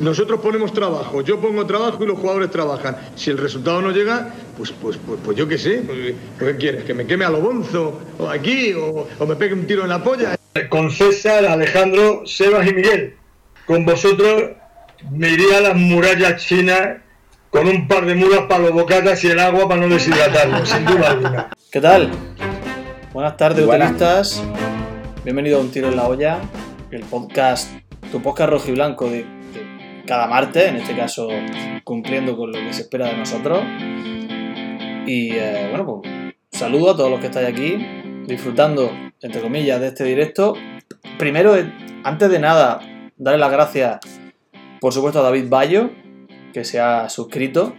Nosotros ponemos trabajo, yo pongo trabajo y los jugadores trabajan. Si el resultado no llega, pues, pues, pues, pues yo qué sé. Pues, ¿Qué quieres? ¿Que me queme a lo bonzo? ¿O aquí? O, ¿O me pegue un tiro en la polla? Con César, Alejandro, Sebas y Miguel. Con vosotros me iría a las murallas chinas con un par de mulas para los bocatas y el agua para no deshidratarlo, sin duda alguna. ¿Qué tal? Buenas tardes, Buenas. utilistas. Bienvenido a Un Tiro en la Olla, el podcast, tu podcast rojo y blanco de cada martes, en este caso cumpliendo con lo que se espera de nosotros. Y eh, bueno, pues saludo a todos los que estáis aquí, disfrutando, entre comillas, de este directo. Primero, eh, antes de nada, darle las gracias, por supuesto, a David Bayo, que se ha suscrito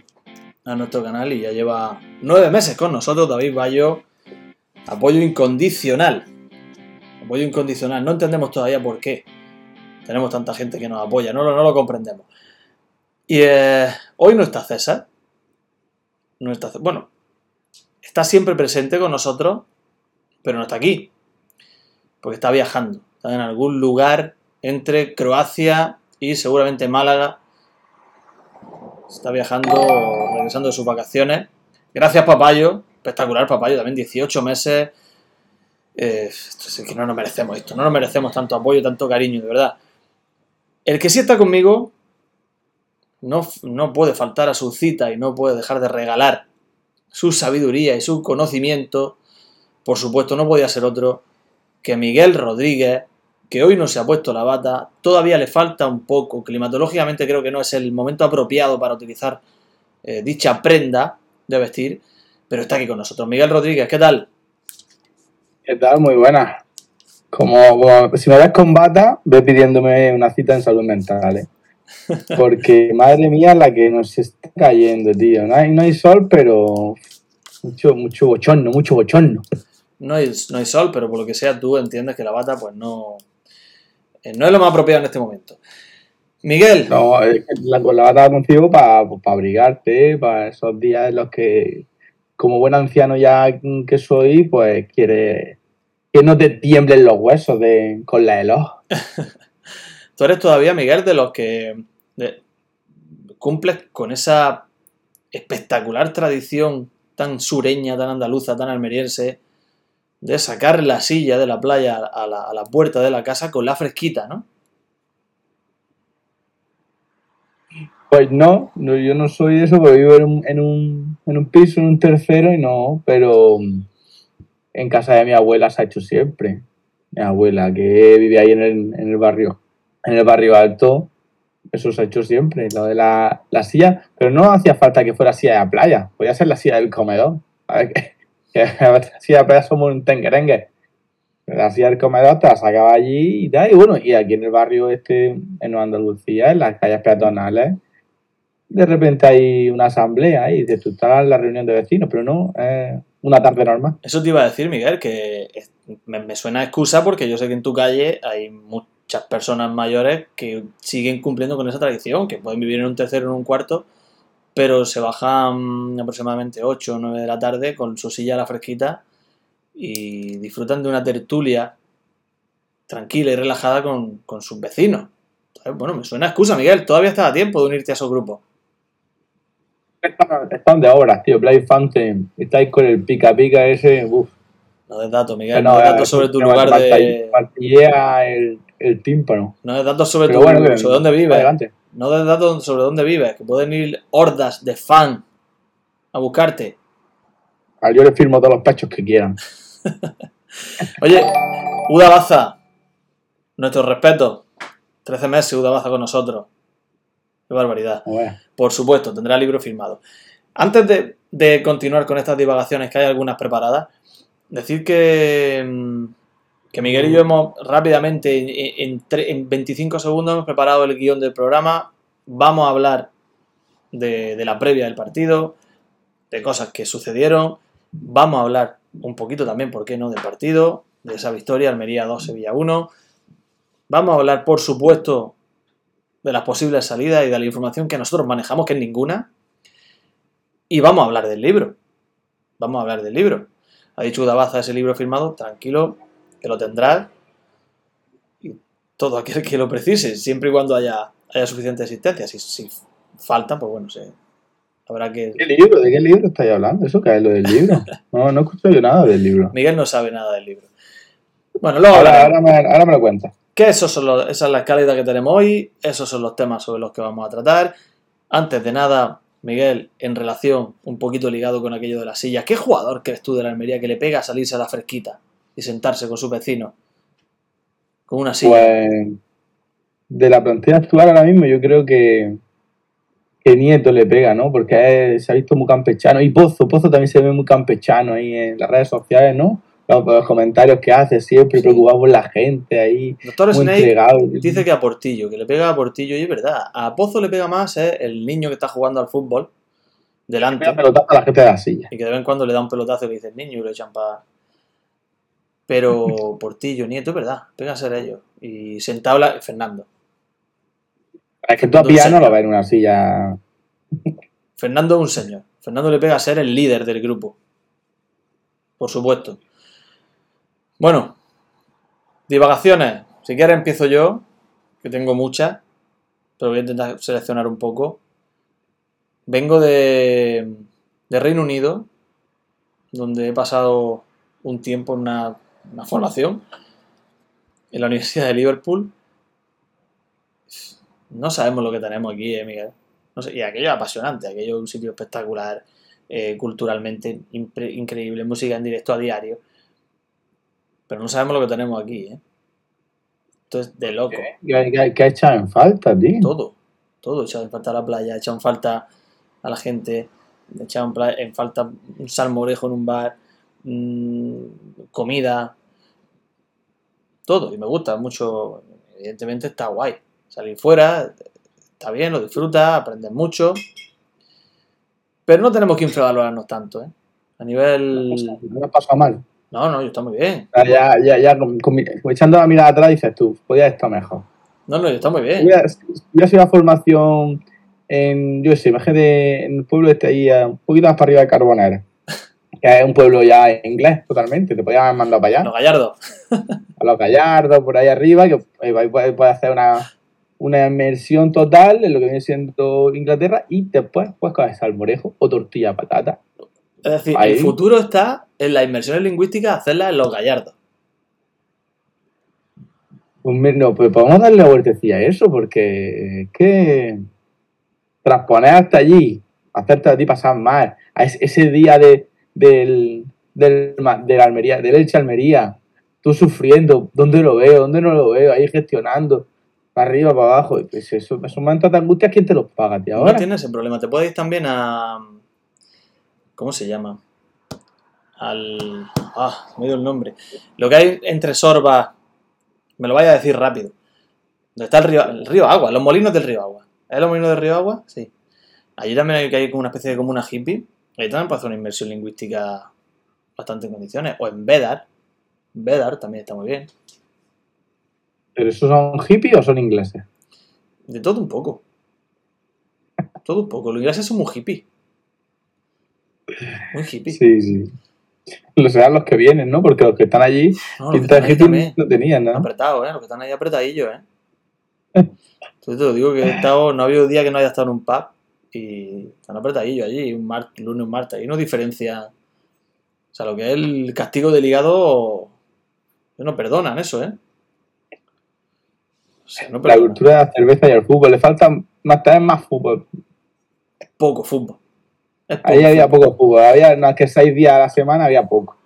a nuestro canal y ya lleva nueve meses con nosotros. David Bayo, apoyo incondicional. Apoyo incondicional. No entendemos todavía por qué tenemos tanta gente que nos apoya. No, lo- comprendemos. Y eh, hoy no está César. Bueno, está siempre presente con nosotros, pero no está aquí. Porque está viajando. Está en algún lugar entre Croacia y seguramente Málaga. Está viajando, regresando de sus vacaciones. Gracias, Papayo. Espectacular, Papayo. También 18 meses. Eh, esto es que no nos merecemos esto. No nos merecemos tanto apoyo, tanto cariño, de verdad. El que sí está conmigo no, no puede faltar a su cita y no puede dejar de regalar su sabiduría y su conocimiento. Por supuesto, no podía ser otro que Miguel Rodríguez, que hoy no se ha puesto la bata, todavía le falta un poco. Climatológicamente creo que no es el momento apropiado para utilizar eh, dicha prenda de vestir, pero está aquí con nosotros. Miguel Rodríguez, ¿qué tal? ¿Qué tal? Muy buena. Como, si me ves con bata, ve pidiéndome una cita en salud mental, ¿eh? Porque, madre mía, la que nos está cayendo, tío. No hay, no hay sol, pero mucho, mucho bochorno, mucho bochorno. No hay, no hay sol, pero por lo que sea tú entiendes que la bata pues no, eh, no es lo más apropiado en este momento. Miguel, No, la, la bata consigo para abrigarte, para esos días en los que, como buen anciano ya que soy, pues quiere que no te tiemblen los huesos de, con la eloj. tú eres todavía, Miguel, de los que de- cumples con esa espectacular tradición tan sureña, tan andaluza, tan almeriense, de sacar la silla de la playa a la, a la puerta de la casa con la fresquita, ¿no? Pues no, no, yo no soy de eso, porque vivo en un, en, un, en un piso, en un tercero y no, pero en casa de mi abuela se ha hecho siempre. Mi abuela, que vive ahí en el, en el barrio, en el barrio alto, eso se ha hecho siempre, lo de la, la silla, pero no hacía falta que fuera silla de la playa, podía ser la silla del comedor. A ver, que, que la silla de la playa somos un tenguerengue. La silla del comedor te la sacaba allí y tal, y bueno, y aquí en el barrio este, en Andalucía, en las calles peatonales, de repente hay una asamblea y dices, tú estás en la reunión de vecinos, pero no, es una tarde normal. Eso te iba a decir, Miguel, que me, suena excusa porque yo sé que en tu calle hay muchas personas mayores que siguen cumpliendo con esa tradición, que pueden vivir en un tercero o en un cuarto, pero se bajan aproximadamente 8 o 9 de la tarde con su silla a la fresquita y disfrutan de una tertulia tranquila y relajada con, con sus vecinos. Bueno, me suena excusa, Miguel, todavía estás a tiempo de unirte a esos grupos. Están de obras, tío, Play Fountain, estáis con el pica pica ese, uff. No des datos, Miguel, no, des datos sobre tu lugar de... Martillea el, el tímpano. No des datos sobre, Pero tu, bueno, sobre dónde vives. Adelante. No des datos sobre dónde vives, que pueden ir hordas de fan a buscarte. Ah, Yo le firmo todos los pechos que quieran. Oye, Uda Baza, nuestro respeto. 13 meses Uda Baza con nosotros. Qué barbaridad. Joder. Por supuesto, tendrá libro firmado. Antes de, de continuar con estas divagaciones, que hay algunas preparadas, decir que, mm, que Miguel y yo hemos rápidamente, en, en 25 segundos, hemos preparado el guion del programa. Vamos a hablar de, de la previa del partido, de cosas que sucedieron. Vamos a hablar un poquito también, ¿por qué no?, del partido, de esa victoria, Almería 2, Sevilla 1. Vamos a hablar, por supuesto, de las posibles salidas y de la información que nosotros manejamos, que es ninguna. Y vamos a hablar del libro. Vamos a hablar del libro. Ha dicho Udabaza ese libro firmado, tranquilo, que lo tendrás. Y todo aquel que lo precise, siempre y cuando haya, haya suficiente existencia. Si, si falta, pues bueno, se, habrá que... ¿Qué libro? ¿De qué libro estáis hablando? ¿Eso es lo del libro? No, no he escuchado yo nada del libro. Miguel no sabe nada del libro. Bueno, luego Ahora, ahora, me, ahora me lo cuentas. Que esos son los- esa es la escaleta que tenemos hoy, esos son los temas sobre los que vamos a tratar. Antes de nada, Miguel, en relación un poquito ligado con aquello de las sillas, ¿qué jugador crees tú de la Almería que le pega a salirse a la fresquita y sentarse con su vecino? Con una silla. Pues de la plantilla actual ahora mismo yo creo que, que Nieto le pega, ¿no? Porque se ha visto muy campechano. Y Pozo, Pozo también se ve muy campechano ahí en las redes sociales, ¿no? Los, los comentarios que hace siempre, Sí. preocupado por la gente ahí, Doctor muy Snake entregado. dice que a Portillo, que le pega a Portillo, y es verdad. A Pozo le pega más eh, el niño que está jugando al fútbol delante. Pega pelotazo a la gente de la silla. y que de vez en cuando le da un pelotazo y le dice niño y lo echan para. Pero Portillo, Nieto, es verdad, pega a ser ellos. Y sentado la- Fernando. Es que tú a Piano lo ves en una silla. Fernando es un señor. Fernando le pega a ser el líder del grupo. Por supuesto. Bueno, divagaciones. Si quieres empiezo yo, que tengo muchas, pero voy a intentar seleccionar un poco. Vengo de, de Reino Unido, donde he pasado un tiempo en una, formación en la Universidad de Liverpool. No sabemos lo que tenemos aquí, eh, Miguel. Y aquello es apasionante, aquello es un sitio espectacular, eh, culturalmente increíble, música en directo a diario. Pero no sabemos lo que tenemos aquí, ¿eh? Entonces, de loco. Que, que, que ha echado en falta, tío. Todo, todo. Echado en falta la playa, echado en falta a la gente, echado en, falta un salmorejo en un bar, mm, comida, todo. Y me gusta mucho. Evidentemente está guay. Salir fuera, está bien, lo disfrutas, aprendes mucho. Pero no tenemos que infravalorarnos tanto, ¿eh? A nivel... No pasado mal. No, no, está muy bien. Ya, ya, ya, ya con- con mi- echando la mirada atrás dices tú, podía estar mejor. No, no, está muy bien. Hubiera, hubiera sido una formación en, yo sé, imagínate en el pueblo este ahí, un poquito más para arriba de Carbonera. Que es un pueblo ya inglés totalmente, te podían haber mandado para allá. Los gallardos. A los Gallardos, por ahí arriba, que ahí puedes hacer una, una inmersión total en lo que viene siendo Inglaterra y después puedes coger salmorejo o tortilla de patata. Es decir, Ahí. el futuro está en las inmersiones lingüísticas, hacerlas en los gallardos. Pues no, pues podemos darle la vueltecilla a eso, porque es que transponer hasta allí, hacerte a ti pasar mal, a es- ese día de, del, del, ma- de la Almería, del Elche Almería, tú sufriendo, ¿dónde lo veo? ¿Dónde no lo veo? Ahí gestionando, para arriba, para abajo. Pues eso, esos momentos de angustia, ¿quién te los paga, tío? Ahora? No tienes ese problema. Te puedes ir también a. ¿Cómo se llama? Al. Ah, me dio el nombre. Lo que hay entre Sorba. Me lo vaya a decir rápido. ¿Dónde está el río, el río Agua? Los molinos del río Agua. ¿Es los molinos del río Agua? Sí. Allí también hay que hay como una especie de comuna hippie. Ahí también puede hacer una inversión lingüística bastante en condiciones. O en Bedar. Bedar también está muy bien. ¿Pero esos son hippies o son ingleses? De todo un poco. Todo un poco. Los ingleses son muy hippie. Muy hippie. Sí, sí. Los serán los que vienen, ¿no? Porque los que están allí, No, los que están también. no tenían, ¿no? Apretados, ¿eh? Los que están ahí apretadillos, ¿eh? Entonces te lo digo que he estado, no ha habido día que no haya estado en un pub y están apretadillos allí, un mar, lunes, un martes. Ahí no diferencia. O sea, lo que es el castigo del hígado, no perdonan eso, ¿eh? O sea, no La perdonan. cultura de la cerveza y el fútbol. Le falta más, más fútbol. Poco fútbol. Ahí había poco fútbol. Había, no, es que seis días a la semana había poco.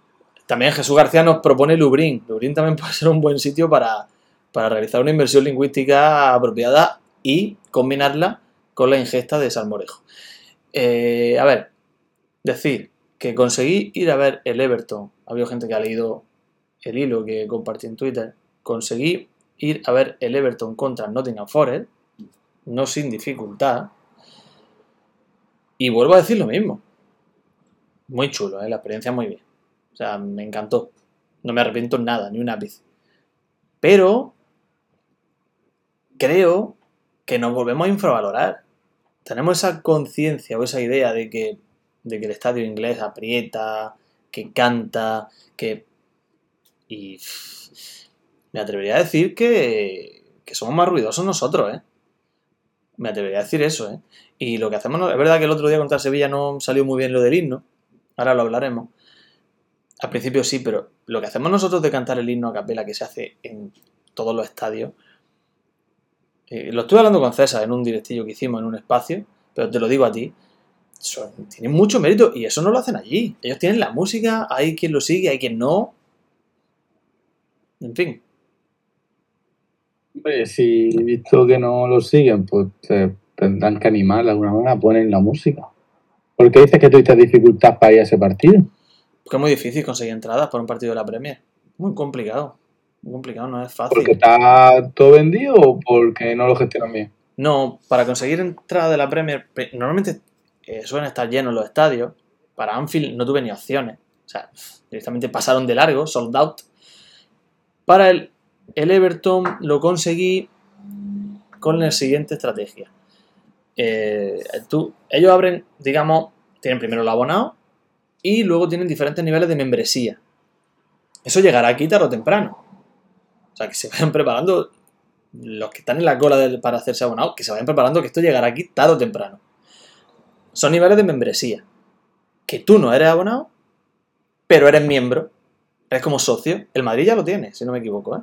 También Jesús García nos propone Lubrín. Lubrín también puede ser un buen sitio para, para realizar una inversión lingüística apropiada y combinarla con la ingesta de salmorejo. Eh, a ver, decir que conseguí ir a ver el Everton. Ha habido gente que ha leído el hilo que compartí en Twitter. Conseguí ir a ver el Everton contra Nottingham Forest, no sin dificultad. Y vuelvo a decir lo mismo. Muy chulo, ¿eh? la experiencia muy bien. O sea, me encantó. No me arrepiento en nada, ni un ápice. Pero creo que nos volvemos a infravalorar. Tenemos esa conciencia o esa idea de que, de que el estadio inglés aprieta, que canta, que... Y me atrevería a decir que, que somos más ruidosos nosotros, ¿eh? Me atrevería a decir eso, ¿eh? Y lo que hacemos, es verdad que el otro día contra Sevilla no salió muy bien lo del himno, ahora lo hablaremos. Al principio sí, pero lo que hacemos nosotros de cantar el himno a capela que se hace en todos los estadios, eh, lo estuve hablando con César en un directillo que hicimos en un espacio, pero te lo digo a ti, eso tiene mucho mérito y eso no lo hacen allí. Ellos tienen la música, hay quien lo sigue, hay quien no. En fin, Hombre, si visto que no lo siguen, pues te tendrán que animar de alguna manera a poner la música. ¿Por qué dices que tuviste dificultad para ir a ese partido? porque es muy difícil conseguir entradas por un partido de la Premier. Muy complicado. Muy complicado, no es fácil. ¿Porque está todo vendido o porque no lo gestionan bien? No, para conseguir entrada de la Premier, normalmente eh, suelen estar llenos los estadios. Para Anfield no tuve ni opciones. O sea, directamente pasaron de largo, sold out. Para el, el Everton lo conseguí con la siguiente estrategia. Eh, tú- ellos abren, digamos, tienen primero el abonado y luego tienen diferentes niveles de membresía. Eso llegará aquí tarde o temprano. O sea, que se vayan preparando los que están en la cola para hacerse abonado, que se vayan preparando que esto llegará aquí tarde o temprano. Son niveles de membresía. Que tú no eres abonado, pero eres miembro. Eres como socio. El Madrid ya lo tiene, si no me equivoco, ¿eh?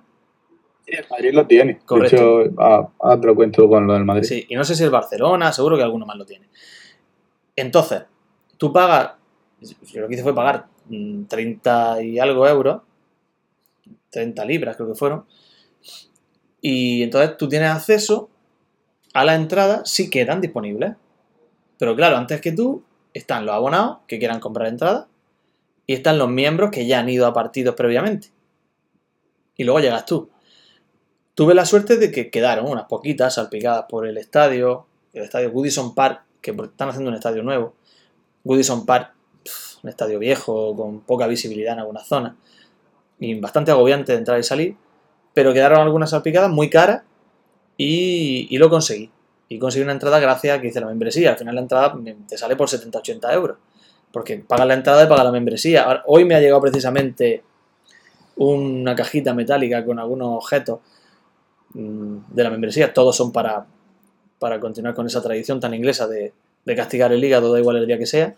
El Madrid lo tiene. Correcto. De hecho, ah, ahora te lo cuento con lo del Madrid. Sí, y no sé si el Barcelona, seguro que alguno más lo tiene. Entonces, tú pagas, yo lo que hice fue pagar mm, 30 y algo euros, 30 libras creo que fueron, y entonces tú tienes acceso a la entrada si quedan disponibles. Pero claro, antes que tú están los abonados que quieran comprar entrada y están los miembros que ya han ido a partidos previamente. Y luego llegas tú. Tuve la suerte de que quedaron unas poquitas salpicadas por el estadio, el estadio Goodison Park, que están haciendo un estadio nuevo. Goodison Park, un estadio viejo, con poca visibilidad en algunas zonas, y bastante agobiante de entrar y salir, pero quedaron algunas salpicadas muy caras y, lo conseguí. Y conseguí una entrada gracias a que hice la membresía. Al final la entrada te sale por 70-80 euros, porque pagas la entrada y pagas la membresía. Hoy me ha llegado precisamente una cajita metálica con algunos objetos de la membresía, todos son para, para continuar con esa tradición tan inglesa de, de castigar el hígado, da igual el día que sea.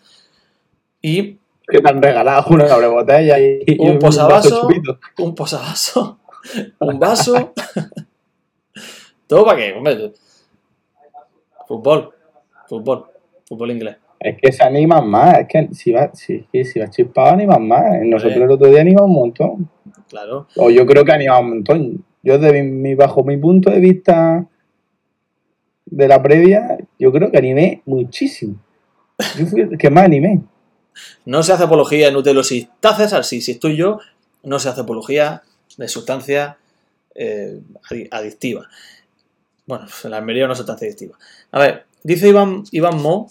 Y Que te han regalado una abre botella y, y Un vaso posavasos. chupito. un posavasos, un vaso. ¿Todo para qué? Hombre, fútbol, fútbol, fútbol inglés. Es que se animan más. Es que si vas si, si, vas chispado, animan más. Nosotros Hombre. el otro día animamos un montón. Claro. O yo creo que animamos un montón. Yo, desde mi, bajo mi punto de vista de la previa, yo creo que animé muchísimo. Yo fui el que más animé. No se hace apología en Utelo. Si está César, sí. Si estoy yo, no se hace apología de sustancias eh, adi- adictivas. Bueno, en la Almería es sustancia adictiva. A ver, dice Iván, Iván Mo,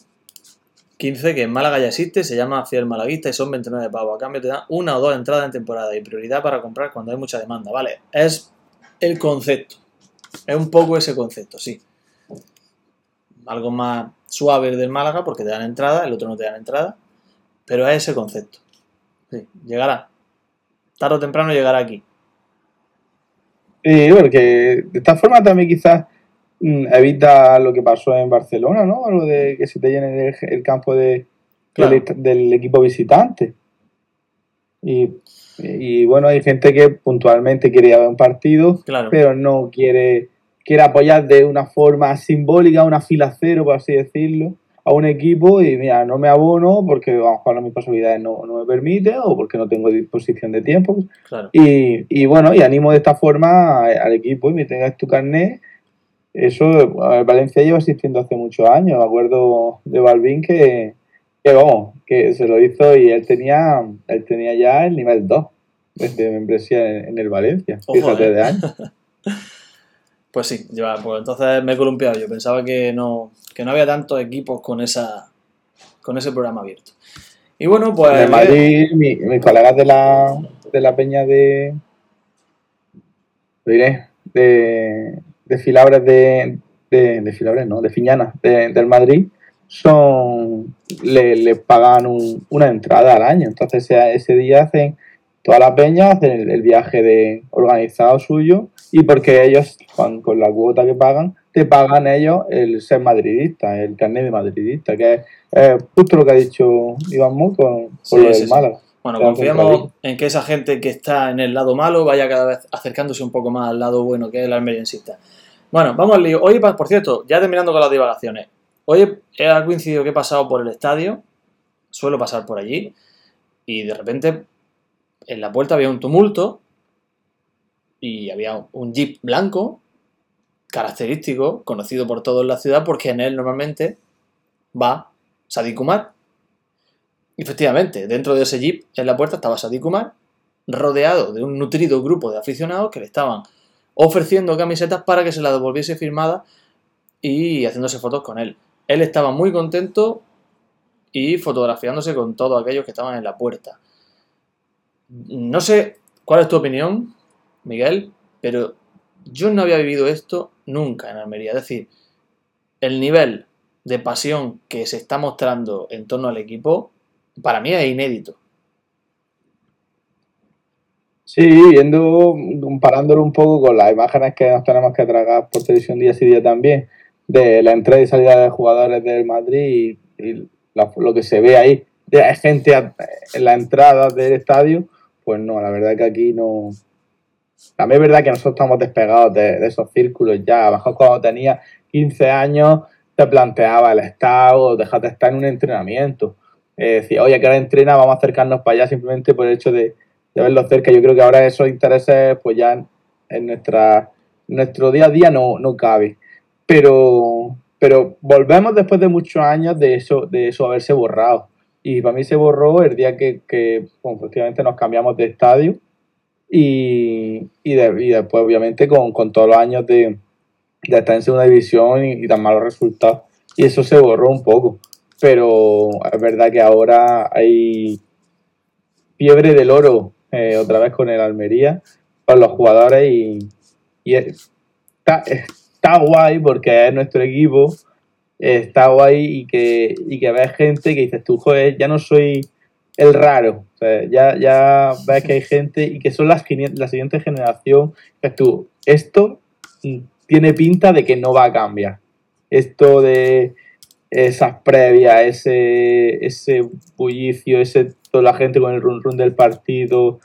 15, que en Málaga ya existe, se llama Fiel Malaguista y son 29 pavos. A cambio te dan una o dos entradas en temporada y prioridad para comprar cuando hay mucha demanda. Vale, es el concepto. Es un poco ese concepto, sí. Algo más suave el del Málaga porque te dan entrada, el otro no te dan entrada. Pero es ese concepto. Sí, llegará. Tarde o temprano llegará aquí. Sí, porque de esta forma también quizás mm, evita lo que pasó en Barcelona, ¿no? Lo de que se te llene el, el campo de, Claro. del, del equipo visitante. Y, y bueno, hay gente que puntualmente quiere ir a ver un partido, Claro. pero no quiere, quiere apoyar de una forma simbólica, una fila cero, por así decirlo, a un equipo y mira, no me abono porque a lo mejor mis posibilidades no, no me permiten o porque no tengo disposición de tiempo. Claro. Y, y bueno, y animo de esta forma al equipo y me tengas tu carnet. Eso, ver, Valencia lleva existiendo hace muchos años. Me acuerdo de Balvin que, que vamos, que se lo hizo y él tenía, él tenía ya el nivel 2 de, membresía en, en el Valencia. Ojo, Fíjate eh. de años. Pues sí, lleva, pues entonces me he columpiado. Yo pensaba que no, que no había tantos equipos con esa con ese programa abierto. Y bueno, pues. En Madrid, mi- mis colegas de la, de la peña de. lo diré, de, de Filabres de. de, de Filabres, no, de Fiñana, de- del Madrid, son. le, le pagan un- una entrada al año. Entonces, ese, ese día hacen. Toda la peña hacen el, el viaje de organizado suyo y porque ellos, con, con la cuota que pagan, te pagan ellos el ser madridista, el carnet de madridista, que es justo lo que ha dicho Iván Mo con, lo del Málaga. Bueno, confiamos en que esa gente que está en el lado malo vaya cada vez acercándose un poco más al lado bueno que es el almeriensista. Bueno, vamos al lío. Hoy, por cierto, ya terminando con las divagaciones. Hoy he coincidido que he pasado por el estadio, suelo pasar por allí, y de repente en la puerta había un tumulto y había un jeep blanco característico, conocido por todos en la ciudad, porque en él normalmente va Sadik Kumar. Efectivamente, dentro de ese jeep en la puerta estaba Sadik Kumar, rodeado de un nutrido grupo de aficionados que le estaban ofreciendo camisetas para que se la devolviese firmada y haciéndose fotos con él. Él estaba muy contento y fotografiándose con todos aquellos que estaban en la puerta. No sé cuál es tu opinión, Miguel, pero yo no había vivido esto nunca en Almería. Es decir, el nivel de pasión que se está mostrando en torno al equipo, para mí es inédito. Sí, viendo, comparándolo un poco con las imágenes que nos tenemos que tragar por televisión día sí día también, de la entrada y salida de jugadores del Madrid y, lo que se ve ahí, de gente en la entrada del estadio, pues no, la verdad que aquí no, también es verdad que nosotros estamos despegados de, esos círculos ya. A lo mejor cuando tenía 15 años te planteaba el estado, dejate estar en un entrenamiento. Eh, decía, oye, que ahora entrena, vamos a acercarnos para allá simplemente por el hecho de, verlo cerca. Yo creo que ahora esos intereses, pues ya en, nuestra, nuestro día a día no, no cabe. Pero, pero volvemos después de muchos años de eso, de eso haberse borrado. Y para mí se borró el día que, que bueno, efectivamente nos cambiamos de estadio y, y, después, obviamente, con, todos los años de, estar en segunda división y, tan malos resultados. Y eso se borró un poco. Pero es verdad que ahora hay fiebre del oro eh, otra vez con el Almería para los jugadores y, está, está guay porque es nuestro equipo, está guay y que, y que ves gente que dices tú, joder, ya no soy el raro. ya, ya ves que hay gente y que son las la siguiente generación. Tú, esto tiene pinta de que no va a cambiar. Esto de esas previas, ese, ese bullicio, ese, toda la gente con el run run del partido,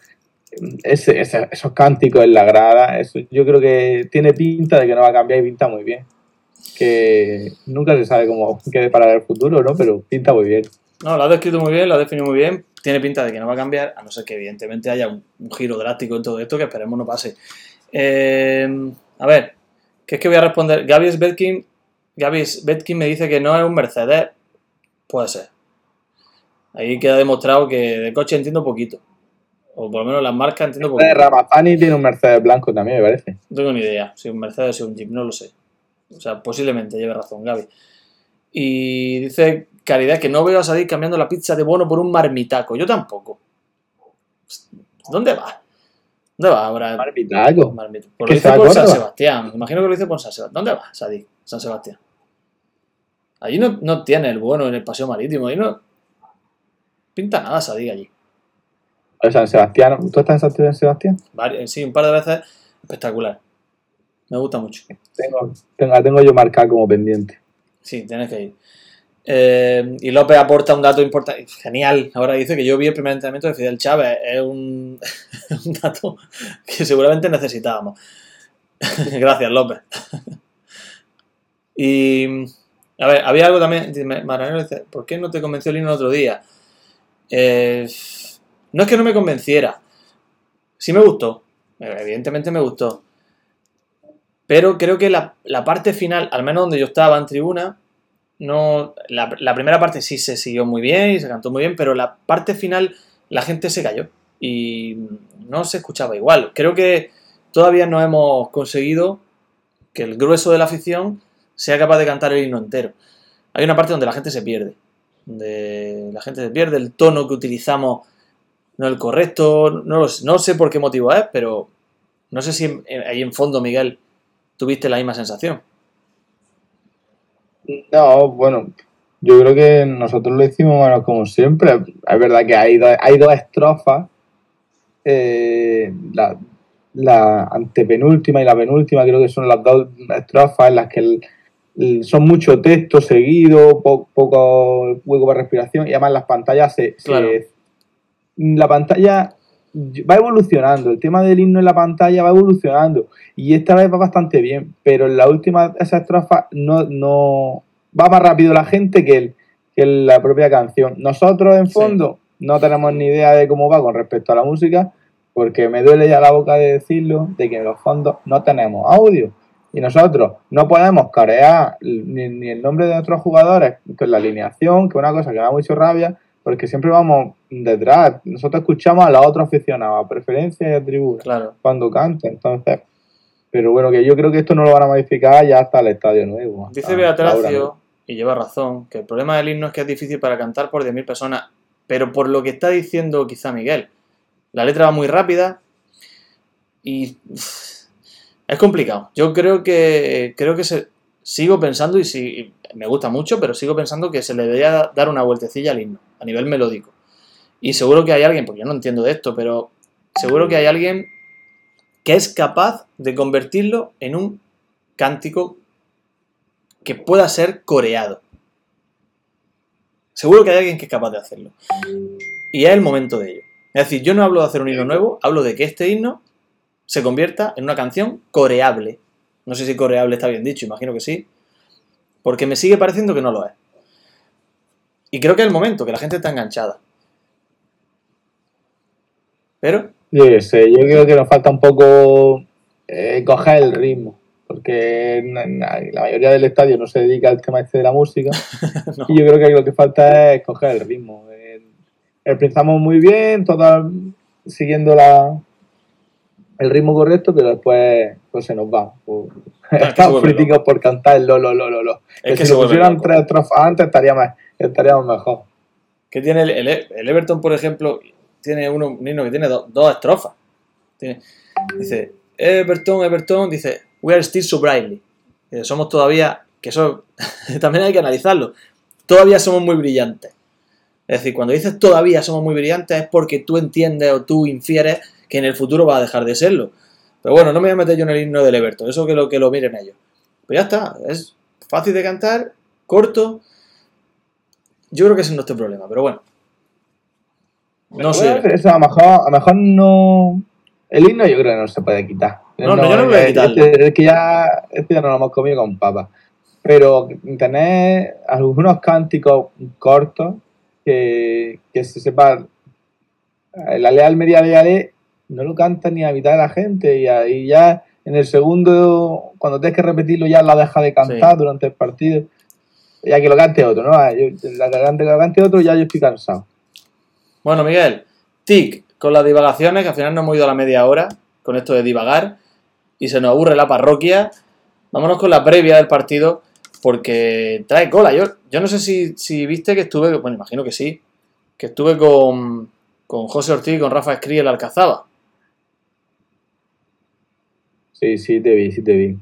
ese, esos cánticos en la grada, eso, yo creo que tiene pinta de que no va a cambiar y pinta muy bien. Que nunca se sabe cómo quede para el futuro, ¿no? Pero pinta muy bien. No, lo ha descrito muy bien, lo ha definido muy bien. Tiene pinta de que no va a cambiar, a no ser que evidentemente haya un, giro drástico en todo esto que esperemos no pase. Eh, a ver, ¿qué es que voy a responder? Gaby Betkin, Gaby Betkin me dice que no es un Mercedes. Puede ser. Ahí queda demostrado que de coche entiendo poquito. O por lo menos las marcas entiendo poquito. Ramazani tiene un Mercedes blanco también, me parece. No tengo ni idea. Si un Mercedes o un Jeep, no lo sé. O sea, posiblemente lleve razón, Gaby. Y dice Caridad que no veo a Sadik cambiando la pizza de bono por un marmitaco. Yo tampoco. ¿Dónde va? ¿Dónde va ahora? Marmitaco. Por lo hizo por San Sebastián. Imagino que lo hizo por San Sebastián. ¿Dónde va Sadik? San Sebastián. Allí no, no, tiene el bono en el paseo marítimo. Ahí no pinta nada Sadik allí. San Sebastián. ¿Tú estás en San Sebastián? Sí, un par de veces. Espectacular. Me gusta mucho. Tengo, tengo, tengo yo marcado como pendiente. Sí, tienes que ir. Eh, y López aporta un dato importante, genial. Ahora dice que yo vi el primer entrenamiento de Fidel Chávez. Es un, dato que seguramente necesitábamos. Gracias, López. y, a ver, había algo también. Maranero dice: ¿Por qué no te convenció el himno el otro día? Eh, no es que no me convenciera. Sí me gustó. Evidentemente me gustó. Pero creo que la, la parte final, al menos donde yo estaba en tribuna, no la, primera parte sí se siguió muy bien y se cantó muy bien, pero la parte final la gente se cayó y no se escuchaba igual. Creo que todavía no hemos conseguido que el grueso de la afición sea capaz de cantar el himno entero. Hay una parte donde la gente se pierde, donde la gente se pierde, el tono que utilizamos no el correcto, no, no sé por qué motivo es, pero no sé si ahí en fondo, Miguel, tuviste la misma sensación. No, bueno, yo creo que nosotros lo hicimos bueno, como siempre. Es verdad que hay, dos, hay dos estrofas. Eh, la antepenúltima y la penúltima, creo que son las dos estrofas en las que el- el- son mucho texto seguido, po- poco hueco para respiración y además las pantallas se. La pantalla va evolucionando, el tema del himno en la pantalla va evolucionando y esta vez va bastante bien, pero en la última esa estrofa no, no va más rápido la gente que, el, que la propia canción. Nosotros en Sí. fondo no tenemos ni idea de cómo va con respecto a la música, porque me duele ya la boca de decirlo, de que en los fondos no tenemos audio. Y nosotros no podemos carear ni, ni el nombre de nuestros jugadores con la alineación, que es una cosa que me da mucho rabia, porque siempre vamos detrás. Nosotros escuchamos a los otros aficionados, a preferencia y a tribuna, Claro. cuando canten. Entonces, pero bueno, que yo creo que esto no lo van a modificar ya hasta el estadio nuevo. Dice la Beatracio, y lleva razón, que el problema del himno es que es difícil para cantar por 10.000 personas, pero por lo que está diciendo quizá Miguel, la letra va muy rápida y es complicado. Yo creo que creo que se, sigo pensando y sí, me gusta mucho, pero sigo pensando que se le debería dar una vueltecilla al himno a nivel melódico. Y seguro que hay alguien, porque yo no entiendo de esto, pero seguro que hay alguien que es capaz de convertirlo en un cántico que pueda ser coreado. Seguro que hay alguien que es capaz de hacerlo. Y es el momento de ello. Es decir, yo no hablo de hacer un himno nuevo, hablo de que este himno se convierta en una canción coreable. No sé si coreable está bien dicho, imagino que sí. Porque me sigue pareciendo que no lo es. Y creo que es el momento, que la gente está enganchada. Pero, Yo qué sé, yo creo que nos falta un poco eh, coger el ritmo, porque la mayoría del estadio no se dedica al tema este de la música, No. y yo creo que lo que falta es coger el ritmo. Eh, Empezamos muy bien, todas siguiendo la, el ritmo correcto, pero después pues, se nos va. Pues, vuelve críticos por cantar el lo, lo, lo, lo, lo. es Que que si lo pusieran tres estrofas antes estaríamos, estaríamos mejor. que tiene el, el- el Everton, por ejemplo, tiene uno, un himno que tiene do- dos estrofas. Tiene- dice, Everton, Everton, dice, we are still so brightly. Dice, somos todavía, que eso también hay que analizarlo, todavía somos muy brillantes. Es decir, cuando dices todavía somos muy brillantes es porque tú entiendes o tú infieres que en el futuro va a dejar de serlo. Pero bueno, no me voy a meter yo en el himno del Everton, eso que lo, que lo miren ellos. Pues ya está, es fácil de cantar, corto. Yo creo que ese es nuestro problema, pero bueno. No sé. Eso a lo mejor, a lo mejor no. El himno yo creo que no se puede quitar. No, no, yo no lo voy a eh, quitarle. este- es que ya, este ya no lo hemos comido con papas. Pero tener algunos cánticos cortos que, que se sepa. La ley Almería Lealé no lo canta ni a mitad de la gente y ahí ya en el segundo, cuando tienes que repetirlo, ya la deja de cantar Sí. durante el partido. Ya que lo cante otro, ¿no? Ah, Yo, la que cante, lo cante otro, ya yo estoy cansado. Bueno, Miguel, tic, con las divagaciones, que al final no hemos ido a la media hora con esto de divagar y se nos aburre la parroquia. Vámonos con la previa del partido porque trae cola. Yo, yo no sé si, si viste que estuve, bueno, imagino que sí, que estuve con, con José Ortiz y con Rafa Escrí en la Alcazaba. Sí, sí, te vi, sí te vi.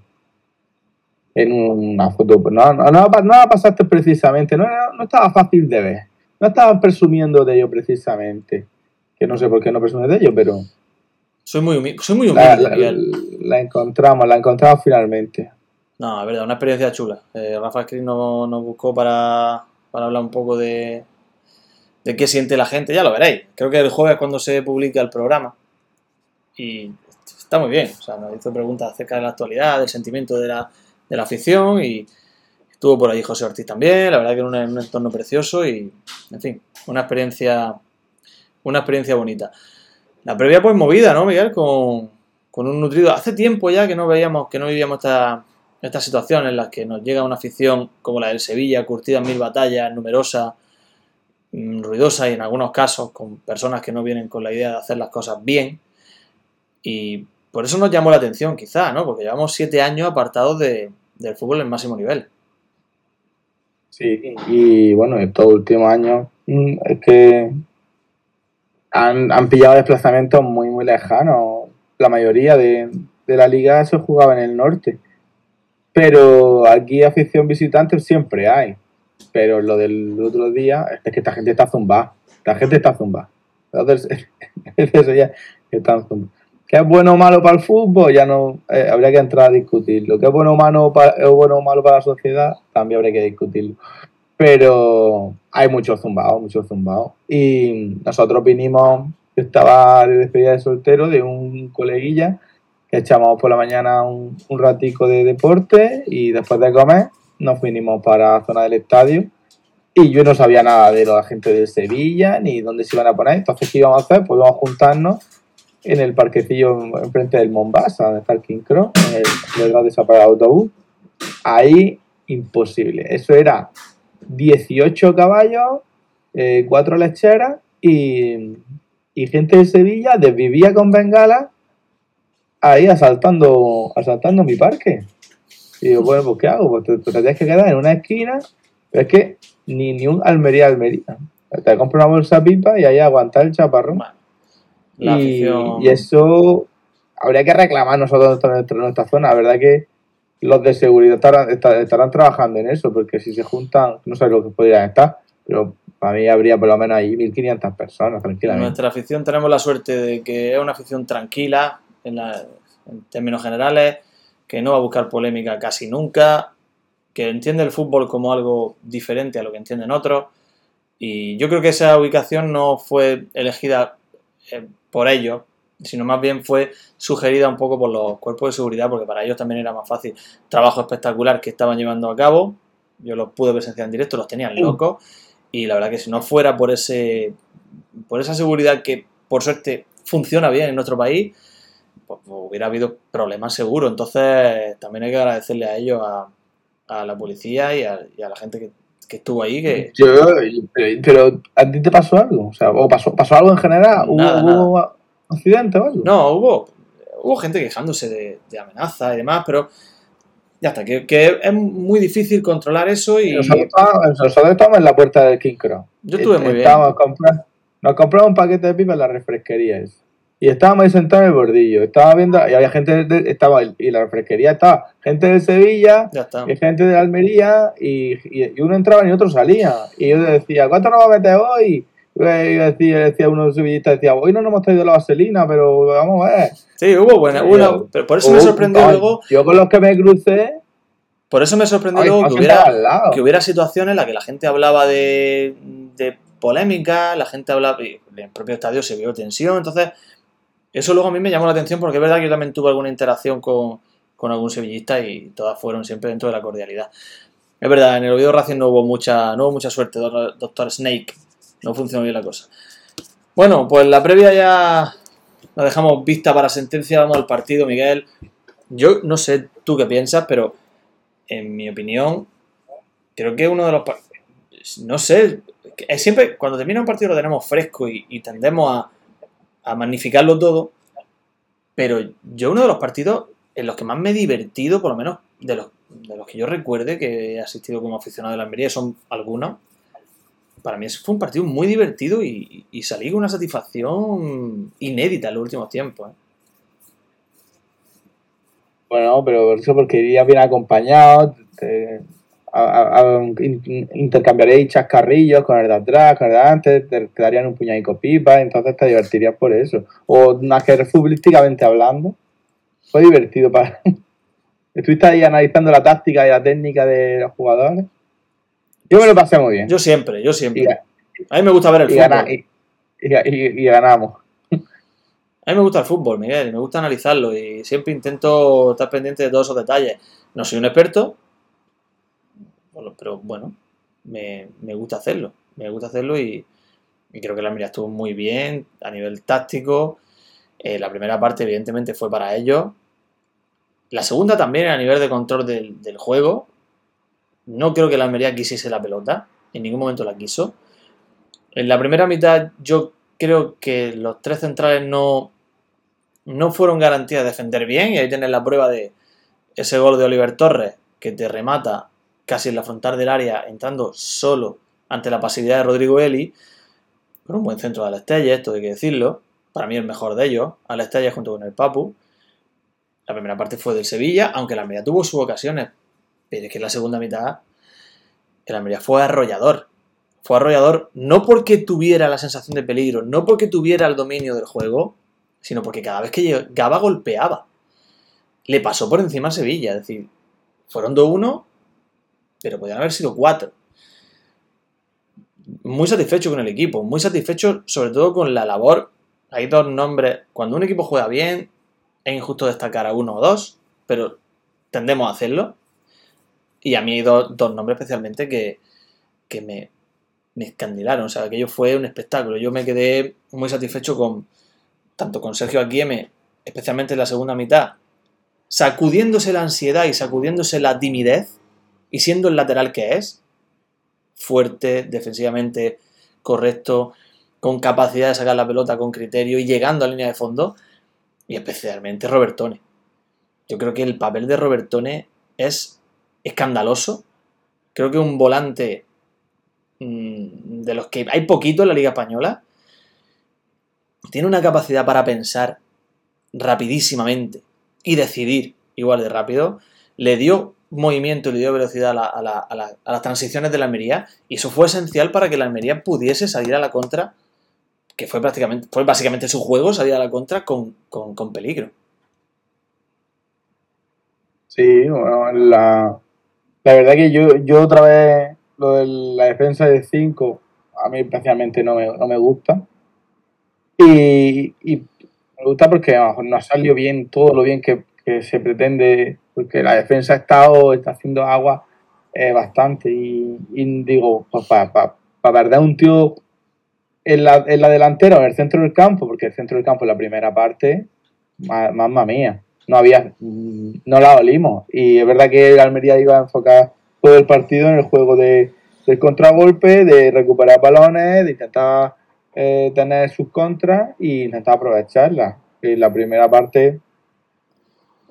En una foto. No, no, no, no la pasaste precisamente. No, no estaba fácil de ver. No estaban presumiendo de ello precisamente. Que no sé por qué no presumes de ello, pero Soy muy humilde, soy muy la, humilde, la- encontramos, la encontramos finalmente. No, es verdad, una experiencia chula. Eh, Rafa Escrí nos, nos buscó para, para hablar un poco de, de qué siente la gente. Ya lo veréis. Creo que el jueves es cuando se publica el programa. Y está muy bien. O sea, nos hizo preguntas acerca de la actualidad, del sentimiento de la, de la afición. Y estuvo por allí José Ortiz también. La verdad que era un, entorno precioso y, en fin, una experiencia, una experiencia bonita. La previa pues movida, ¿no, Miguel? Con, con un nutrido. Hace tiempo ya que no veíamos, que no vivíamos esta, estas situaciones en las que nos llega una afición como la del Sevilla, curtida en mil batallas, numerosa, mm, ruidosa y en algunos casos con personas que no vienen con la idea de hacer las cosas bien. Y por eso nos llamó la atención, quizá, ¿no? Porque llevamos siete años apartados de- del fútbol en máximo nivel. Sí, y bueno, estos últimos años mm, es que han, han pillado desplazamientos muy, muy lejanos. La mayoría de, de la liga se jugaba en el norte. Pero aquí afición visitante siempre hay. Pero lo del otro día es que esta gente está zumbada. La gente está zumbada. Entonces, eso ya están zumbados. ¿Qué es bueno o malo para el fútbol? Ya no eh, habría que entrar a discutirlo. ¿Qué es bueno o, malo para, bueno o malo para la sociedad? También habría que discutirlo. Pero hay muchos zumbados, muchos zumbados. Y nosotros vinimos, yo estaba de despedida de soltero de un coleguilla que echamos por la mañana un, un ratico de deporte y después de comer nos vinimos para la zona del estadio y yo no sabía nada de la gente de Sevilla ni dónde se iban a poner. Entonces, ¿qué íbamos a hacer? Pues íbamos a juntarnos en el parquecillo enfrente del Mombasa, donde está el King Cross, en el detrás de de autobús. Ahí, imposible. Eso era 18 caballos, eh, 4 lecheras y, gente de Sevilla desvivía con bengala ahí asaltando, asaltando mi parque. Y digo, bueno, pues ¿qué hago? Pues te, te tienes que quedar en una esquina, pero es que ni, ni un Almería Almería. Te compras una bolsa pipa y ahí aguantar el chaparrón. La Y, afición- y eso habría que reclamar nosotros en nuestra, zona. La verdad que los de seguridad estarán, estar- estarán trabajando en eso, porque si se juntan, no sé lo que podrían estar, pero para mí habría por lo menos ahí 1.500 personas, En tranquilamente. nuestra afición tenemos la suerte de que es una afición tranquila en, la- en términos generales, que no va a buscar polémica casi nunca, que entiende el fútbol como algo diferente a lo que entienden otros. Y yo creo que esa ubicación no fue elegida eh, por ellos, sino más bien fue sugerida un poco por los cuerpos de seguridad, porque para ellos también era más fácil. Trabajo espectacular que estaban llevando a cabo, yo los pude presenciar en directo, los tenían locos, y la verdad que si no fuera por ese por esa seguridad que por suerte funciona bien en nuestro país, pues, pues hubiera habido problemas seguro. Entonces también hay que agradecerle a ellos, a, a la policía y a, y a la gente que, que estuvo ahí, que Yo, pero, ¿a ti te pasó algo? O sea, ¿o pasó, pasó algo en general? ¿Hubo, Nada, hubo accidente o algo? no, hubo, hubo gente quejándose de, de amenazas y demás, pero ya está, que, que es muy difícil controlar eso y Nosotros estábamos, en la puerta del King Cross. yo estuve muy bien. Estábamos compra- nos compramos un paquete de pipas en la refresquería esa. Y estábamos ahí sentados en el bordillo. Estaba viendo, y había gente, de- estaba, y la refresquería estaba gente de Sevilla, y gente de Almería, y, y- y uno entraba y otro salía. Y yo decía, ¿cuánto nos va a meter hoy? Y decía, decía uno de los sevillistas, decía, hoy no nos hemos traído la vaselina, pero vamos a ver. Sí, hubo buena, una- pero por eso me sorprendió ay, luego, Yo con los que me crucé, por eso me sorprendió ay, luego que hubiera que hubiera situaciones en las que la gente hablaba de, de polémica, la gente hablaba, en el propio estadio se vio tensión, entonces eso luego a mí me llamó la atención porque es verdad que yo también tuve alguna interacción con, con algún sevillista y todas fueron siempre dentro de la cordialidad. Es verdad, en el Oviedo Racing no hubo mucha, no hubo mucha suerte. Doctor Snake, no funcionó bien la cosa. Bueno, pues la previa ya la dejamos vista para sentencia, vamos al partido, Miguel. Yo no sé tú qué piensas, pero en mi opinión, creo que uno de los no sé, es siempre cuando termina un partido lo tenemos fresco y, y tendemos a, a magnificarlo todo, pero yo uno de los partidos en los que más me he divertido, por lo menos de los, de los que yo recuerde que he asistido como aficionado de la Almería, son algunos, para mí fue un partido muy divertido y, salí con una satisfacción inédita en los últimos tiempos. ¿eh? Bueno, pero eso porque irías bien acompañado, a- a- a- in- intercambiaréis chascarrillos con el de atrás, con el de adelante, te, darían un puñadico pipa, entonces te divertirías por eso. O más que futbolísticamente hablando, fue divertido para... Estuviste ahí analizando la táctica y la técnica de los jugadores. Yo me lo pasé muy bien. Yo siempre, yo siempre. Y, A mí me gusta ver el y fútbol. gana- y- ganamos. A mí me gusta el fútbol, Miguel, me gusta analizarlo y siempre intento estar pendiente de todos esos detalles. No soy un experto, pero bueno, me, me gusta hacerlo. Me gusta hacerlo y, creo que la Almería estuvo muy bien a nivel táctico. Eh, la primera parte, evidentemente, fue para ellos. La segunda también a nivel de control del, del juego. No creo que la Almería quisiese la pelota, en ningún momento la quiso. En la primera mitad yo creo que los tres centrales no, no fueron garantía de defender bien y ahí tienes la prueba de ese gol de Oliver Torres que te remata casi en la frontal del área entrando solo ante la pasividad de Rodrigo Eli con un buen centro de Alestelle, esto hay que decirlo para mí el mejor de ellos, Alestelle junto con el Papu la primera parte fue del Sevilla aunque la Almería tuvo sus ocasiones pero es que en la segunda mitad el Almería fue arrollador fue arrollador no porque tuviera la sensación de peligro, no porque tuviera el dominio del juego, sino porque cada vez que llegaba golpeaba. Le pasó por encima a Sevilla, es decir, fueron 2-1, pero podían haber sido 4. Muy satisfecho con el equipo, muy satisfecho sobre todo con la labor. Hay dos nombres. Cuando un equipo juega bien, es injusto destacar a uno o dos, pero tendemos a hacerlo. Y a mí hay dos, nombres especialmente que, me, me escandilaron. O sea, aquello fue un espectáculo. Yo me quedé muy satisfecho con tanto con Sergio Aguieme, especialmente en la segunda mitad, sacudiéndose la ansiedad y sacudiéndose la timidez y siendo el lateral que es, fuerte, defensivamente correcto, con capacidad de sacar la pelota con criterio y llegando a línea de fondo, y especialmente Robertone. Yo creo que el papel de Robertone es escandaloso. Creo que un volante mm, de los que hay poquito en la Liga Española tiene una capacidad para pensar rapidísimamente y decidir igual de rápido. Le dio movimiento, le dio velocidad a, las transiciones de la Almería y eso fue esencial para que la Almería pudiese salir a la contra, que fue prácticamente, fue básicamente su juego, salir a la contra con, peligro. Sí, bueno, la, la verdad que yo, yo otra vez lo de la defensa de 5 a mí especialmente no me, no me gusta. Y, me gusta porque no ha salido bien todo lo bien que, se pretende, porque la defensa ha estado, está haciendo agua eh, bastante. Y, digo, pues para perder un tío en la, en la delantera o en el centro del campo, porque el centro del campo en la primera parte, mamma mía, no había, no la olimos. Y es verdad que el Almería iba a enfocar todo el partido en el juego de, del contragolpe, de recuperar balones, de intentar eh, tener sus contras e intentar aprovecharlas. En la primera parte,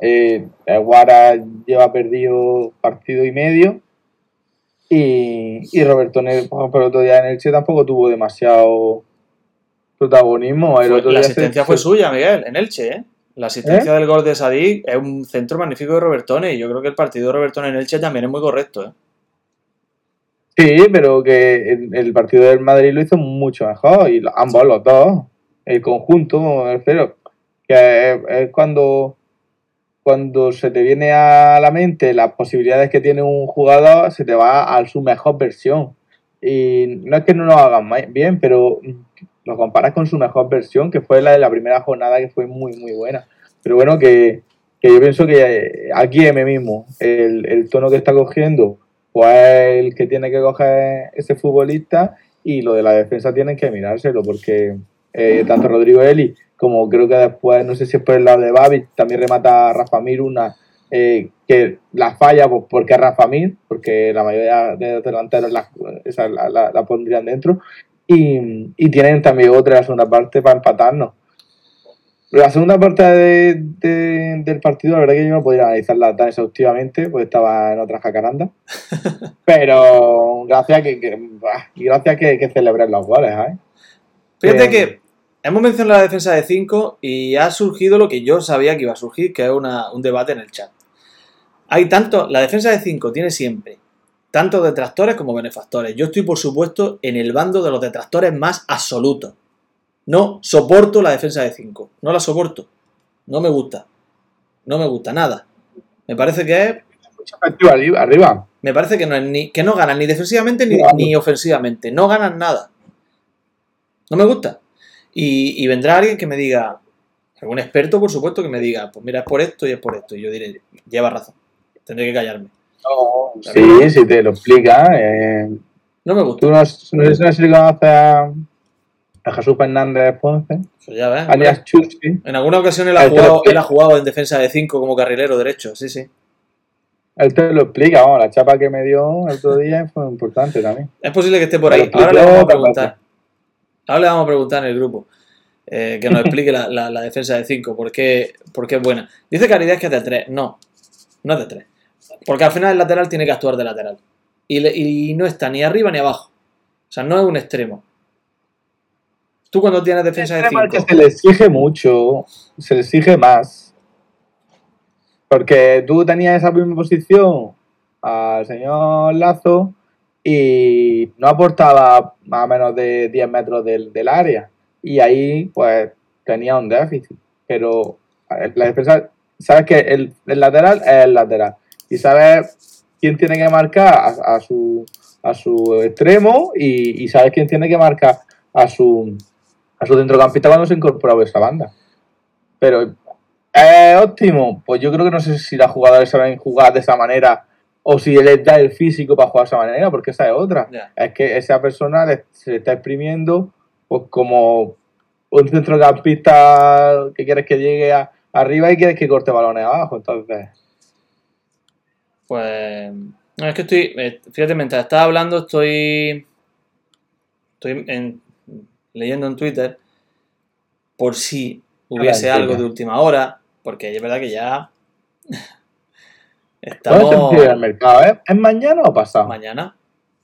eh, el Guara lleva perdido partido y medio y, y Roberto, por otro día en Elche tampoco tuvo demasiado protagonismo. la asistencia fue suya, Miguel, en Elche, ¿eh? La asistencia ¿Eh? del gol de Sadik es un centro magnífico de Robertone y yo creo que el partido de Robertone en Elche también es muy correcto. ¿eh? Sí, pero que el, partido del Madrid lo hizo mucho mejor y ambos los dos, el conjunto, pero que es, cuando cuando se te viene a la mente las posibilidades que tiene un jugador, se te va a su mejor versión. Y no es que no lo hagan bien, pero lo comparas con su mejor versión, que fue la de la primera jornada, que fue muy, muy buena. Pero bueno, que, yo pienso que aquí M mismo, el, el tono que está cogiendo, pues el que tiene que coger ese futbolista y lo de la defensa tienen que mirárselo porque eh, tanto Rodrigo Eli como creo que después, no sé si es por el lado de Babi, también remata a Rafa Mir una eh, que la falla pues, porque Rafa Mir, porque la mayoría de los delanteros la, la, pondrían dentro y, y, tienen también otra segunda parte para empatarnos. La segunda parte del partido, la verdad que yo no podría analizarla tan exhaustivamente, porque estaba en otra jacaranda. Pero gracias que, que gracias que, que celebren los goles, ¿eh? Fíjate que hemos mencionado la defensa de 5 y ha surgido lo que yo sabía que iba a surgir, que es un debate en el chat. Hay tanto, la defensa de 5 tiene siempre tanto detractores como benefactores. Yo estoy, por supuesto, en el bando de los detractores más absolutos. No soporto la defensa de 5. No la soporto. No me gusta. No me gusta nada. Me parece que es. Arriba. Me parece que no, es ni, que no ganan ni defensivamente ni, ni ofensivamente. No ganan nada. No me gusta. Y, vendrá alguien que me diga, algún experto, por supuesto, que me diga, pues mira, es por esto y es por esto. Y yo diré, lleva razón. Tendré que callarme. No, sí, si te lo explica. Eh, no me gusta. Tú no, no sé si lo a a Jesús Fernández Ponce. Pues ya ves. Alias En alguna ocasión él ha, jugado, él ha jugado en defensa de 5 como carrilero derecho, sí, sí. Él te lo explica, vamos, la chapa que me dio el otro día fue importante también. Es posible que esté por ahí. Ahora le vamos a preguntar. Ahora le vamos a preguntar en el grupo. Eh, que nos explique la, la, defensa de 5, por qué, por qué es buena. Dice Caridad que es de 3. No, no es de 3. Porque al final el lateral tiene que actuar de lateral. Y, y no está ni arriba ni abajo. O sea, no es un extremo. Tú cuando tienes defensa de 5. se le exige mucho, se le exige más. Porque tú tenías esa misma posición al señor Lazo y no aportaba más o menos de 10 metros del, área. Y ahí, pues, tenía un déficit. pero eh, la defensa, sabes que el, el lateral es el lateral y sabes quién tiene que marcar a, su, a su extremo y, y sabes quién tiene que marcar a su, a su centrocampista cuando se incorpora a esa banda. Pero ¿es óptimo? Pues yo creo que no sé si los jugadores saben jugar de esa manera o si les da el físico para jugar de esa manera, porque esa es otra. Es que esa persona le- se le está exprimiendo pues como un centrocampista que quieres que llegue a- arriba y quieres que corte balones abajo. Entonces, Pues. No, es que estoy. eh, Fíjate, mientras estaba hablando, estoy. Estoy en- leyendo en Twitter por si hubiese algo de última hora, porque es verdad que ya. ¿Cuándo se Estamos. empieza el mercado? ¿Es, ¿Es mañana o pasado? Mañana.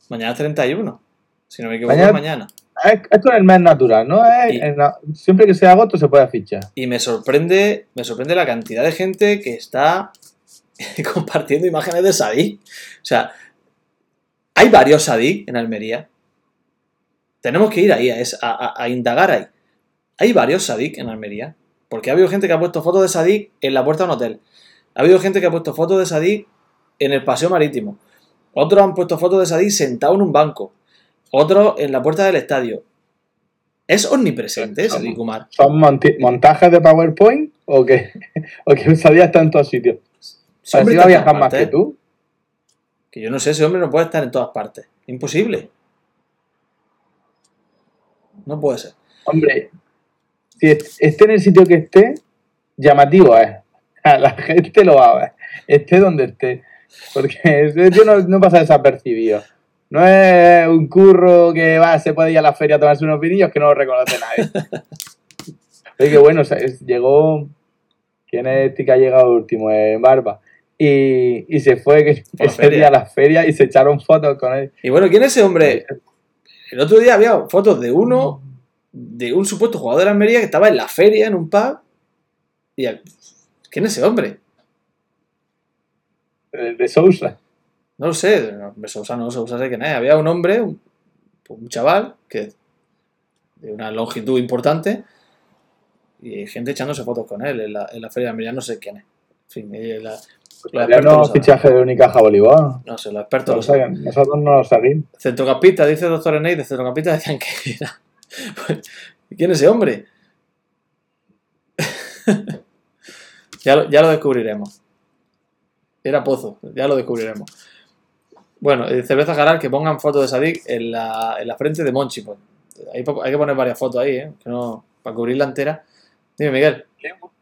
Mañana es 31. Si no me equivoco, Mañana- es mañana. Es, es con el mes natural, ¿no? Es Y- en la- siempre que sea agosto se puede fichar. Y me sorprende, me sorprende la cantidad de gente que está compartiendo imágenes de Sadik. O sea, hay varios Sadik en Almería. Tenemos que ir ahí es- a- a indagar ahí. Hay varios Sadik en Almería. Porque ha habido gente que ha puesto fotos de Sadik en la puerta de un hotel. Ha habido gente que ha puesto fotos de Sadik en el paseo marítimo. Otros han puesto fotos de Sadik sentado en un banco. Otros en la puerta del estadio. ¿Es omnipresente Sadik Kumar? ¿Son montajes de PowerPoint o que, o que usaría está en todos sitios? Así va a viajar más que tú. Que yo no sé, ese hombre no puede estar en todas partes. Imposible. No puede ser. Hombre, si est- esté en el sitio que esté, llamativo es. La gente lo va a ver. Esté donde esté. Porque tío no, no pasa desapercibido. No es un curro que va, se puede ir a la feria a tomarse unos vinillos que no lo reconoce nadie. Oye, que bueno, o sea, es- llegó. ¿Quién es este que ha llegado último? En Barba. Y, y se fue que, la ese feria. día a la feria y se echaron fotos con él. Y bueno, ¿quién es ese hombre? El otro día había fotos de uno, de un supuesto jugador de Almería que estaba en la feria, en un pub. Y al- ¿Quién es ese hombre? De, de Sousa. No lo sé. Hombre, Sousa no, Sousa sé quién es. Había un hombre, un, un chaval, que de una longitud importante, y hay gente echándose fotos con él en la, en la feria de. No sé quién es. En fin, la- Ya lo no fichaje de Unicaja Bolívar. No sé, los expertos No lo saben. Nosotros no lo seguimos. Centrocampista, dice el doctor Eney, de centrocampista decían que era. Pues, ¿Quién es ese hombre? ya, lo, ya lo descubriremos. Era Pozo, ya lo descubriremos. Bueno, eh, cerveza Garal, que pongan fotos de Sadik en la, en la frente de Monchi. pues. Po- hay que poner varias fotos ahí, ¿eh? Que no, para cubrirla entera. Dime, Miguel.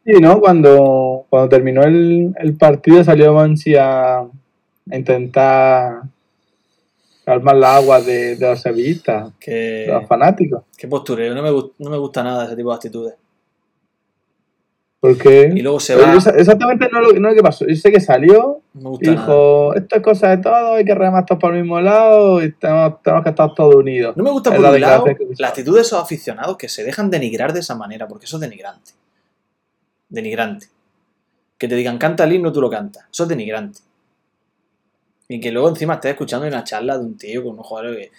Sí, ¿no? Cuando, cuando terminó el, el partido salió Manchi a, intentar calmar las aguas de, de los sevillistas, Que, de los fanáticos. qué postureo. No me, no me gusta nada ese tipo de actitudes. Porque Y luego se va. exactamente no lo, no lo que pasó. Yo sé que salió No me y dijo, esto es cosa de todo, hay que remar todos por el mismo lado y tenemos, tenemos que estar todos unidos. No me gusta Es por la un lado la actitud de esos aficionados que se dejan denigrar de esa manera, porque eso es denigrante. Denigrante. Que te digan canta el himno, tú lo cantas. Eso es denigrante. Y que luego encima estés escuchando una charla de un tío con unos jugadores que.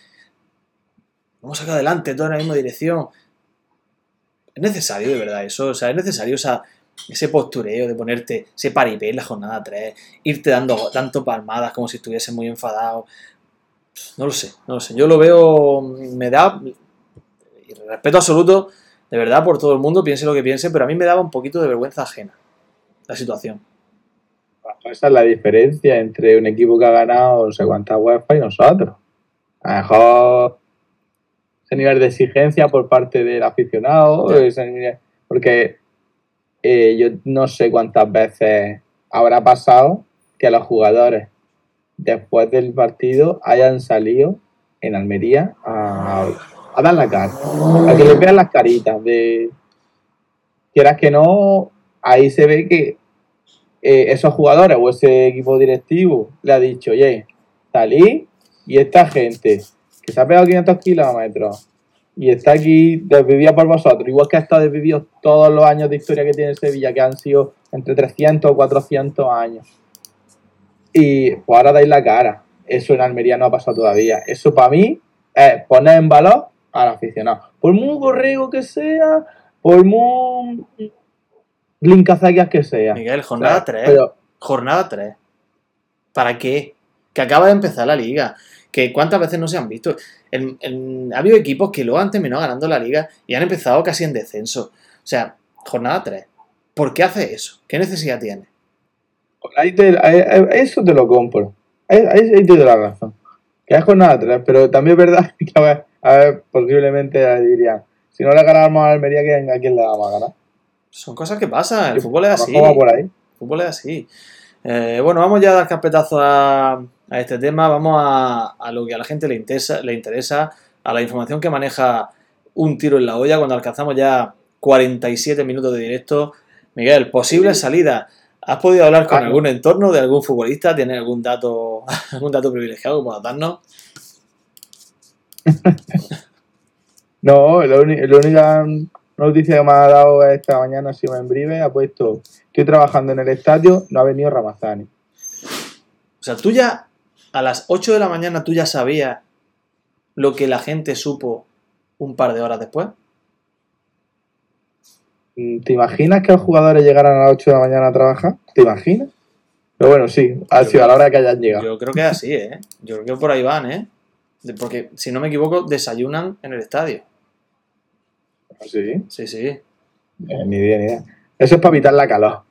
Vamos a sacar adelante, todo en la misma dirección. Es necesario, de verdad, eso. O sea, es necesario esa, ese postureo de ponerte ese paripé la jornada 3, irte dando tanto palmadas como si estuviese muy enfadado. No lo sé, no lo sé. Yo lo veo, me da, respeto absoluto, de verdad, por todo el mundo, piense lo que piense, pero a mí me daba un poquito de vergüenza ajena la situación. Esa es la diferencia entre un equipo que ha ganado no sé cuántas UEFA y nosotros. A lo mejor ese nivel de exigencia por parte del aficionado, ese nivel- porque eh, yo no sé cuántas veces habrá pasado que los jugadores después del partido hayan salido en Almería a, a dar la cara, a que les vean las caritas de quieras que no, ahí se ve que eh, esos jugadores o ese equipo directivo le ha dicho, oye, salí y esta gente que se ha pegado 500 kilómetros y está aquí desvivida por vosotros, igual que ha estado desvivido todos los años de historia que tiene Sevilla, que han sido entre 300 o 400 años. Y pues ahora dais la cara. Eso en Almería no ha pasado todavía. Eso para mí es poner en valor al aficionado. Por muy borrego que sea, por muy blincazaguas que sea. Miguel, jornada ¿sabes? 3. Pero, Jornada 3. ¿Para qué? Que acaba de empezar la liga. Que cuántas veces no se han visto. Ha habido equipos que luego han terminado ganando la liga y han empezado casi en descenso. O sea, jornada 3. ¿Por qué hace eso? ¿Qué necesidad tiene? ahí te- ahí- ahí- eso te lo compro. Ahí, ahí, te doy la razón. Que es jornada 3, pero también es verdad que a ver, a ver, posiblemente dirían, si no le ganamos a Almería, ¿quién- ¿a quién le vamos a ganar? Son cosas que pasan. El fútbol es así. por ahí. El fútbol es así. Eh, bueno, vamos ya a dar carpetazo a, a este tema. Vamos a, a lo que a la gente le interesa, le interesa, a la información que maneja un tiro en la olla cuando alcanzamos ya 47 minutos de directo. Miguel, posible salida. ¿Has podido hablar con Ah, algún entorno de algún futbolista? ¿Tienes algún dato, algún dato privilegiado que puedas darnos? No, la, la única noticia que me ha dado esta mañana ha sido en breve, ha puesto, estoy trabajando en el estadio, no ha venido Ramazani. O sea, tú ya a las 8 de la mañana tú ya sabías lo que la gente supo un par de horas después. ¿Te imaginas que los jugadores llegaran a las 8 de la mañana a trabajar? ¿Te imaginas? Pero bueno, sí, ha sido a la hora que hayan llegado. Yo creo que es así, ¿eh? Yo creo que por ahí van, ¿eh? Porque, si no me equivoco, desayunan en el estadio. Sí, Sí, sí. eh, ni idea, ni idea. Eso es para evitar la calor.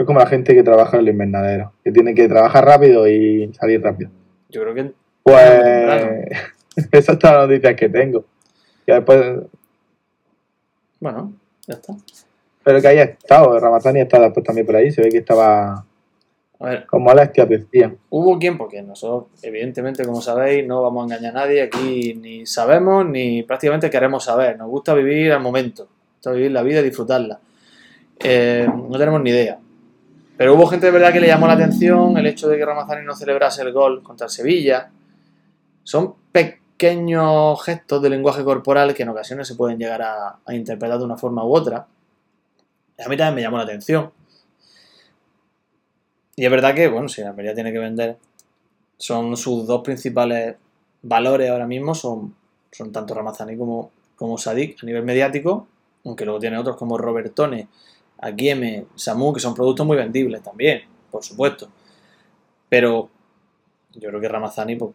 Es como la gente que trabaja en el invernadero, que tiene que trabajar rápido y salir rápido. Yo creo que... Pues esas son las noticias que tengo. Que después, Bueno, ya está. pero que haya estado, Ramazani está después también por ahí, se ve que estaba A ver, con molestias, decía. hubo quien, porque nosotros, evidentemente, como sabéis, no vamos a engañar a nadie. Aquí ni sabemos ni prácticamente queremos saber. Nos gusta vivir al momento. Nos gusta vivir la vida y disfrutarla. Eh, no tenemos ni idea. Pero hubo gente de verdad que le llamó la atención el hecho de que Ramazani no celebrase el gol contra el Sevilla. Son pequeños gestos de lenguaje corporal que en ocasiones se pueden llegar a, interpretar de una forma u otra. A mí también me llamó la atención. Y es verdad que, bueno, si la Almería tiene que vender, son sus dos principales valores ahora mismo, son, son tanto Ramazani como, como Sadik a nivel mediático, aunque luego tiene otros como Robertone, Akieme, Samu, que son productos muy vendibles también, por supuesto. Pero yo creo que Ramazani, pues,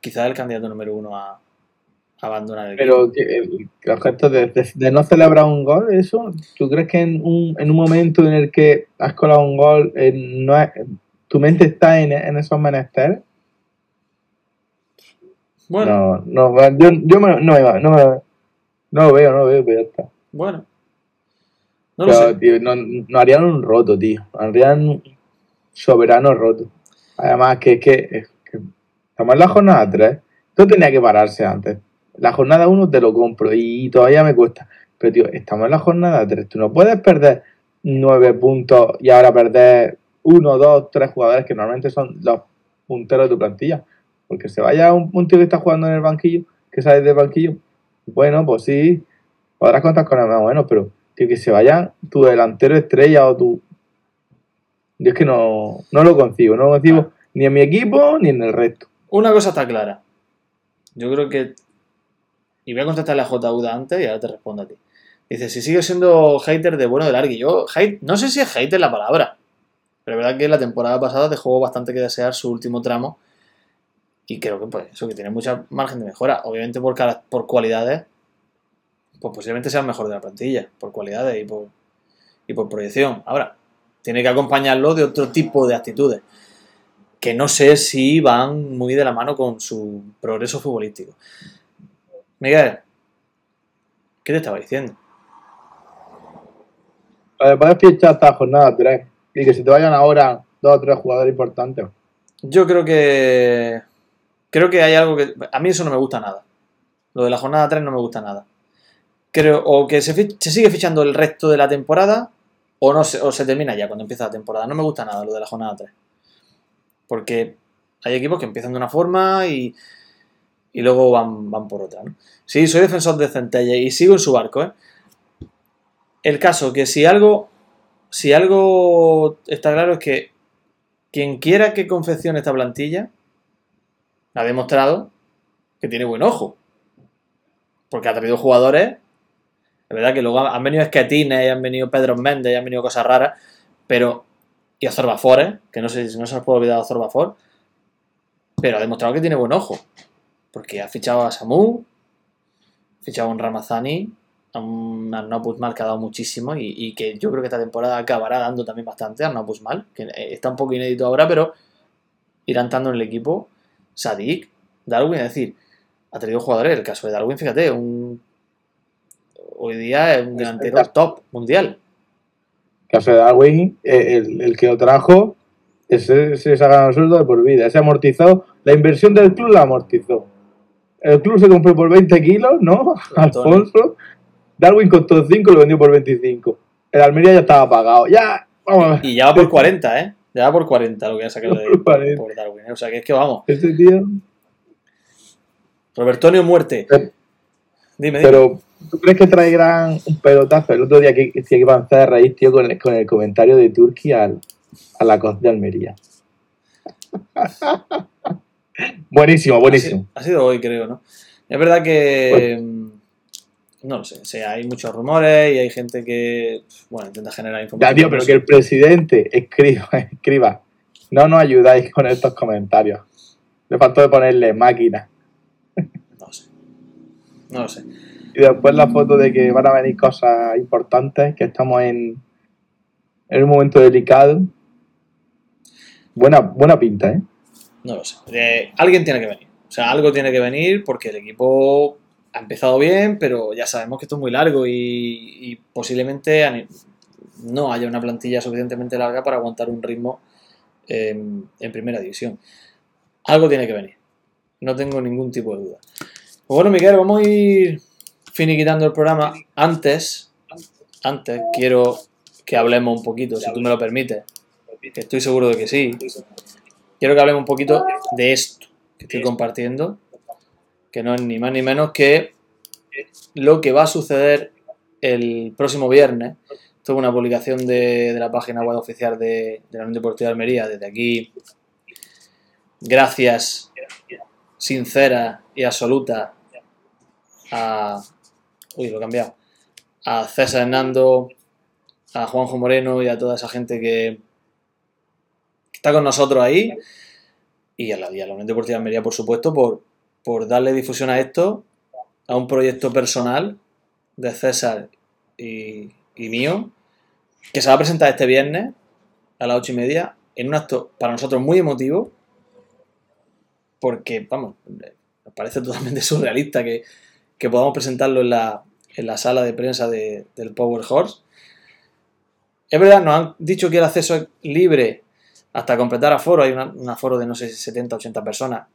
quizás es el candidato número uno a, a abandonar el Pero que el- gestos de, de- de no celebrar un gol, eso, ¿tú crees que en un, en un momento en el que has colado un gol, eh, no es- tu mente está en, en esos menesteres? Bueno, No, no, yo, yo me- no, no, me- no lo veo, no lo veo, pero ya está. bueno. No lo Pero, sé. tío, no, no harían un roto, tío. Harían un soberano roto. Además, que es que, es que estamos en la jornada 3. Esto tenía que pararse antes. La jornada 1 te lo compro y todavía me cuesta. Pero, tío, estamos en la jornada 3. Tú no puedes perder 9 puntos y ahora perder 1, 2, 3 jugadores que normalmente son los punteros de tu plantilla. Porque se vaya un, un tío que está jugando en el banquillo, que sale del banquillo. Bueno, pues sí, podrás contar con el más bueno, pero tío, que se vaya tu delantero estrella o tu. Yo es que no, no lo concibo, no lo concibo ni en mi equipo ni en el resto. Una cosa está clara. Yo creo que. Y voy a contestarle a JUDA antes y ahora te respondo a ti. Dice, si sigue siendo hater de bueno de Largui. Yo, hate, no sé si es hater la palabra. Pero es verdad que la temporada pasada dejó bastante que desear su último tramo. Y creo que pues eso, que tiene mucha margen de mejora. Obviamente por, por cualidades, pues posiblemente sea el mejor de la plantilla. Por cualidades y por, y por proyección. Ahora, tiene que acompañarlo de otro tipo de actitudes que no sé si van muy de la mano con su progreso futbolístico. Miguel, ¿qué te estaba diciendo? Eh, Puedes fichar hasta jornada 3 y que se te vayan ahora dos o tres jugadores importantes. Yo creo que. Creo que hay algo que. A mí eso no me gusta nada. Lo de la jornada 3 no me gusta nada. Creo o que se, sigue fichando el resto de la temporada o, no se, o se termina ya cuando empieza la temporada. No me gusta nada lo de la jornada 3. Porque hay equipos que empiezan de una forma y, y luego van, van por otra. ¿no? Sí, soy defensor de Centella y sigo en su barco. ¿eh? El caso que si algo, si algo está claro es que quien quiera que confeccione esta plantilla ha demostrado que tiene buen ojo. Porque ha traído jugadores Es verdad que luego han venido esquetines, han venido Pedro Méndez, han venido cosas raras, pero. Y Ozorbafor, ¿eh? que no sé si no se nos puede olvidar Ozorbafor, pero ha demostrado que tiene buen ojo. Porque ha fichado a Samu, ha fichado a un Ramazani, a un Arnaud que ha dado muchísimo y, y que yo creo que esta temporada acabará dando también bastante Arnaud Busmal, que eh, está un poco inédito ahora, pero irán dando en el equipo. Sadik, Darwin, es decir, ha tenido jugadores. El caso de Darwin, fíjate, un, hoy día es un delantero top mundial. De Darwin, eh, el, el que lo trajo, ese, ese se ha ganado el sueldo de por vida. Ese amortizó, la inversión del club la amortizó. El club se compró por 20 kilos, ¿no? Alfonso. Darwin costó 5 y lo vendió por 25. El Almería ya estaba pagado. Ya, vamos a ver. Y ya va por 40, ¿eh? Ya va por 40 lo que ha sacado de, Por 40. por Darwin. ¿eh? O sea que es que vamos. Este tío. Robertonio muerte. Pero- Dime, dime. Pero, ¿tú crees que traerán un pelotazo? El otro día que, que, que iban a hacer raíz, tío, con el, con el comentario de Turquía al, a la costa de Almería. buenísimo, buenísimo. Ha sido, ha sido hoy, creo, ¿no? Es verdad que. mm, No lo sé. O sea, hay muchos rumores y hay gente que. Bueno, intenta generar Ya, información. tío, pero que el presidente escriba, escriba. No nos ayudáis con estos comentarios. Le faltó de ponerle máquina. No lo sé. No lo sé. Y después la foto de que van a venir cosas importantes, que estamos en, en un momento delicado. Buena, buena pinta, ¿eh? No lo sé. Eh, alguien tiene que venir. O sea, algo tiene que venir porque el equipo ha empezado bien, pero ya sabemos que esto es muy largo y, posiblemente no haya una plantilla suficientemente larga para aguantar un ritmo en, en primera división. Algo tiene que venir. No tengo ningún tipo de duda. Pues bueno, Miguel, vamos a ir finiquitando el programa. Antes, antes quiero que hablemos un poquito, si tú me lo permites. Estoy seguro de que sí. Quiero que hablemos un poquito de esto que estoy compartiendo, que no es ni más ni menos que lo que va a suceder el próximo viernes. Esto es una publicación de, de la página web oficial de, de la Unión Deportiva de Almería. Desde aquí, gracias sincera y absoluta a. Uy, lo he cambiado. A César Hernando, a Juanjo Moreno y a toda esa gente que, que está con nosotros ahí. Y a la, y a la Unión Deportiva de Almería, por supuesto, por, por darle difusión a esto, a un proyecto personal de César y, y mío, que se va a presentar este viernes a las ocho y media en un acto para nosotros muy emotivo, porque, vamos, nos parece totalmente surrealista que, que podamos presentarlo en la, en la sala de prensa de- del Power Horse. Es verdad, nos han dicho que el acceso es libre hasta completar aforo. Hay un aforo de no sé si 70, 80 personas.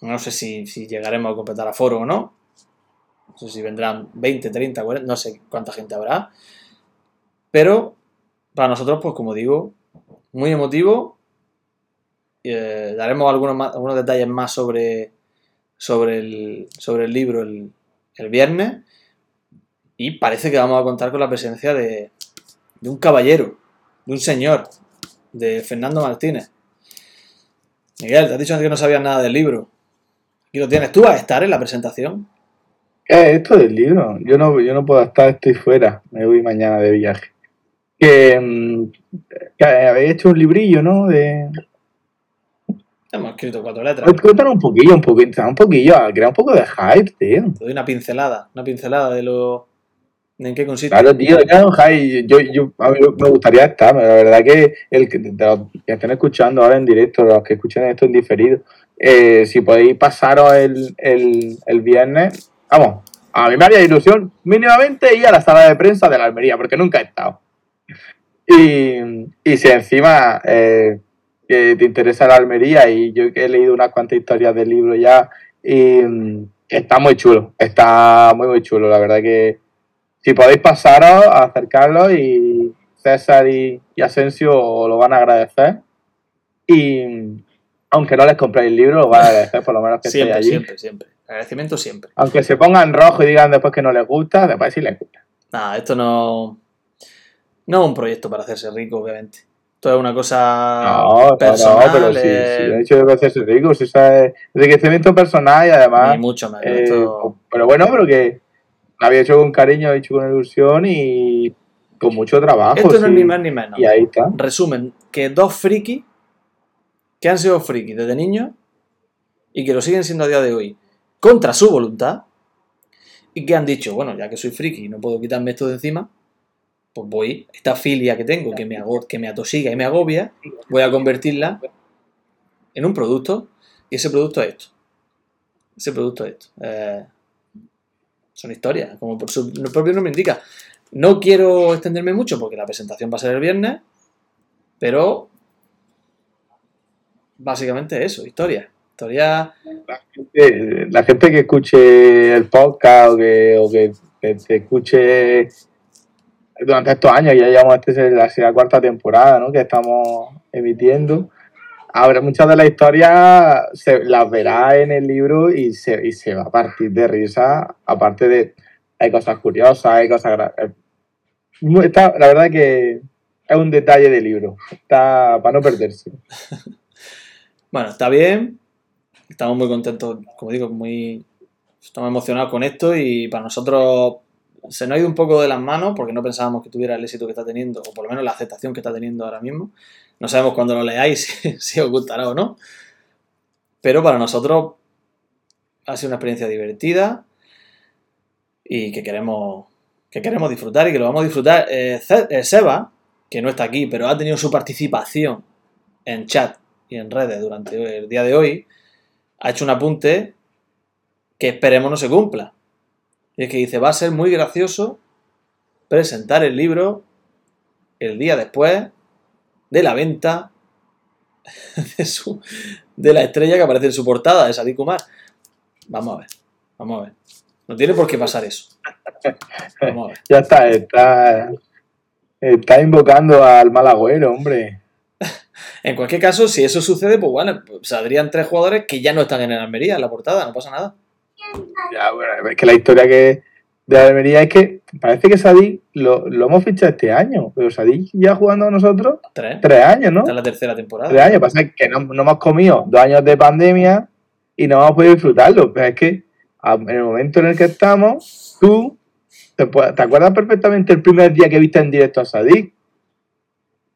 No sé si, si llegaremos a completar aforo o no. No sé si vendrán 20, 30, 40, no sé cuánta gente habrá. Pero para nosotros, pues como digo, muy emotivo. Eh, daremos algunos, algunos detalles más sobre, sobre, el, sobre el libro el viernes. Y parece que vamos a contar con la presencia de, de un caballero, de un señor, de Fernando Martínez. Miguel, te has dicho antes que no sabías nada del libro. Aquí lo tienes. ¿Tú vas a estar en la presentación? ¿Qué es esto del libro? Yo no, yo no puedo estar, estoy fuera. Me voy mañana de viaje. Que, mm, que habéis hecho un librillo, ¿no? De... Hemos escrito cuatro letras. Cuéntanos un poquillo, un poquillo, un poquillo, crea un poco de hype, tío. Te doy una pincelada, una pincelada de lo. en qué consiste. Claro, tío, ya, Jai, yo, yo, a mí me gustaría estar, pero la verdad que el que, de los que estén escuchando ahora en directo, los que escuchen esto en diferido, eh, si podéis pasaros el, el, el viernes, vamos, a mí me haría ilusión mínimamente ir a la sala de prensa de la Almería, porque nunca he estado. Y, y si encima eh, que te interesa la Almería, y yo que he leído unas cuantas historias del libro ya, y mm, está muy chulo, está muy, muy chulo, la verdad que si podéis pasaros, acercarlos y César y, y Asensio os lo van a agradecer. Y aunque no les compréis el libro, lo van a agradecer por lo menos que siempre, allí. siempre, siempre. Agradecimiento siempre. Aunque se pongan rojo y digan después que no les gusta, después sí les gusta. Nada, esto no. No es un proyecto para hacerse rico, obviamente. Esto es una cosa No, personal. no, pero sí, eh, sí, he dicho de hacerse ricos, eso es enriquecimiento personal y además ni mucho menos. Eh, pero bueno, pero que lo había hecho con cariño, lo había hecho con ilusión y con mucho trabajo. Esto no es ni más ni menos. Y ahí está. Resumen, que dos frikis que han sido frikis desde niños y que lo siguen siendo a día de hoy contra su voluntad y que han dicho, bueno, ya que soy friki y no puedo quitarme esto de encima, pues voy, esta filia que tengo, que me, que me atosiga y me agobia, voy a convertirla en un producto y ese producto es esto. Ese producto es esto. Eh, son historias, como por su propio nombre indica. No quiero extenderme mucho porque la presentación va a ser el viernes, pero básicamente eso, historia. Historia, La gente que escuche el podcast o que, o que- que escuche durante estos años, ya llevamos esta es la, la cuarta temporada ¿no? que estamos emitiendo, habrá muchas de las historias se, las verá en el libro y se, y se va a partir de risa, aparte de hay cosas curiosas, hay cosas... eh, está- la verdad que es un detalle del libro, está para no perderse. bueno, está bien. Estamos muy contentos, como digo, muy estamos emocionados con esto y para nosotros se nos ha ido un poco de las manos porque no pensábamos que tuviera el éxito que está teniendo, o por lo menos la aceptación que está teniendo ahora mismo. No sabemos cuándo lo leáis si, si os gustará o no. Pero para nosotros ha sido una experiencia divertida y que queremos, que queremos disfrutar y que lo vamos a disfrutar. Eh, eh, Seba, que no está aquí, pero ha tenido su participación en chat y en redes durante el día de hoy, ha hecho un apunte que esperemos no se cumpla. Y es que dice, va a ser muy gracioso presentar el libro el día después de la venta de, su, de la estrella que aparece en su portada de Sadik Kumar. Vamos a ver, vamos a ver. No tiene por qué pasar eso. Vamos a ver. Ya está, está, está invocando al mal agüero, hombre. En cualquier caso, si eso sucede, pues bueno, pues saldrían tres jugadores que ya no están en el Almería en la portada, no pasa nada. Ya, bueno, es que la historia que de Almería es que parece que Sadik lo, lo hemos fichado este año, pero Sadik ya jugando con nosotros Tres. tres años, ¿no? Esta es la tercera temporada. Tres años, pasa que no, no hemos comido dos años de pandemia y no hemos podido disfrutarlo, pero es que a- en el momento en el que estamos, tú te, te acuerdas perfectamente el primer día que viste en directo a Sadik,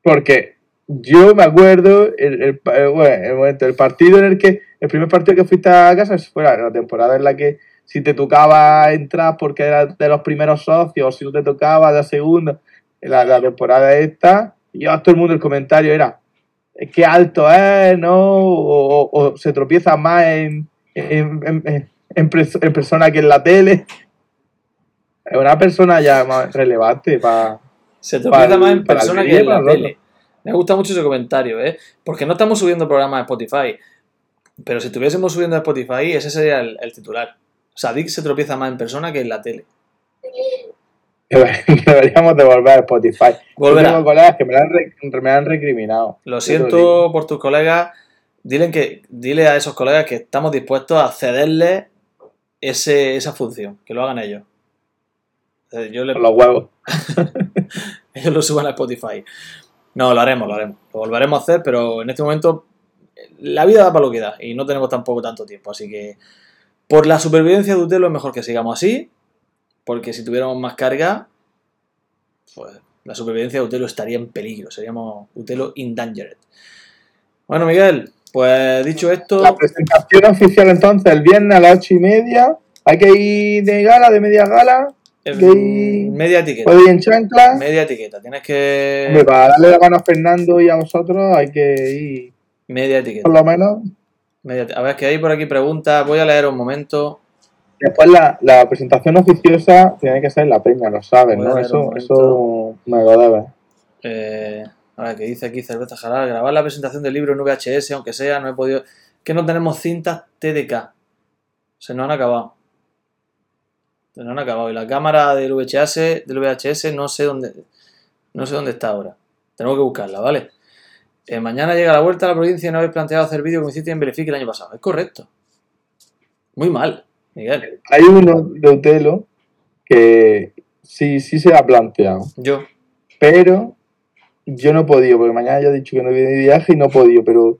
porque yo me acuerdo el, eh, bueno, el momento, el partido en el que, el primer partido que fuiste a casa fue la, temporada en la que si te tocaba entrar porque eras de los primeros socios, o si no te tocaba de la segunda, la, la temporada esta, y yo, todo el mundo el comentario era, "Es que alto es, ¿no? O, o- o se tropieza más en, en, en- en- persona que en la tele. Es una persona ya más relevante para... Se tropieza más en persona que en la tele. Me gusta mucho ese comentario, ¿eh? Porque no estamos subiendo programas a Spotify. Pero si estuviésemos subiendo a Spotify, ese sería el, el titular. Sadik se tropieza más en persona que en la tele. Deberíamos de volver a Spotify. Volverá. Yo tengo colegas que me la han, re- me la han recriminado. Lo siento por tus colegas. Dile, que, dile a esos colegas que estamos dispuestos a cederles ese, esa función, que lo hagan ellos. Eh, Yo le, los huevos. ellos lo suban a Spotify. No, lo haremos, lo haremos. Lo volveremos a hacer, pero en este momento la vida da para lo que da y no tenemos tampoco tanto tiempo. Así que por la supervivencia de Utelo es mejor que sigamos así, porque si tuviéramos más carga, pues la supervivencia de Utelo estaría en peligro. Seríamos Utelo endangered. Bueno, Miguel, pues dicho esto, La presentación oficial entonces el viernes a las ocho y media. Hay que ir de gala, de media gala. media etiqueta. Ir en chancla. Media etiqueta. Tienes que. Hombre, para darle la mano a Fernando y a vosotros hay que ir Media etiqueta. por lo menos. Media- A ver, que hay por aquí preguntas. Voy a leer un momento. Después la, la presentación oficiosa tiene que ser la peña, lo sabes, a ¿no? Eso, eso me lo debes. Eh, a ver, que dice aquí Cerveza Jaral. Grabar la presentación del libro en VHS, aunque sea, no he podido. Que no tenemos cintas TDK. Se nos han acabado. Se nos han acabado. Y la cámara del VHS, del VHS no sé dónde. No sé dónde está ahora. Tenemos que buscarla, ¿vale? Eh, mañana llega la vuelta a la provincia y no habéis planteado hacer vídeo como hiciste en Benefic el año pasado. Es correcto. Muy mal, Miguel. Hay uno de Utelo que sí, sí se ha planteado, Yo. pero yo no he podido, porque mañana ya he dicho que no viene de viaje y no he podido, pero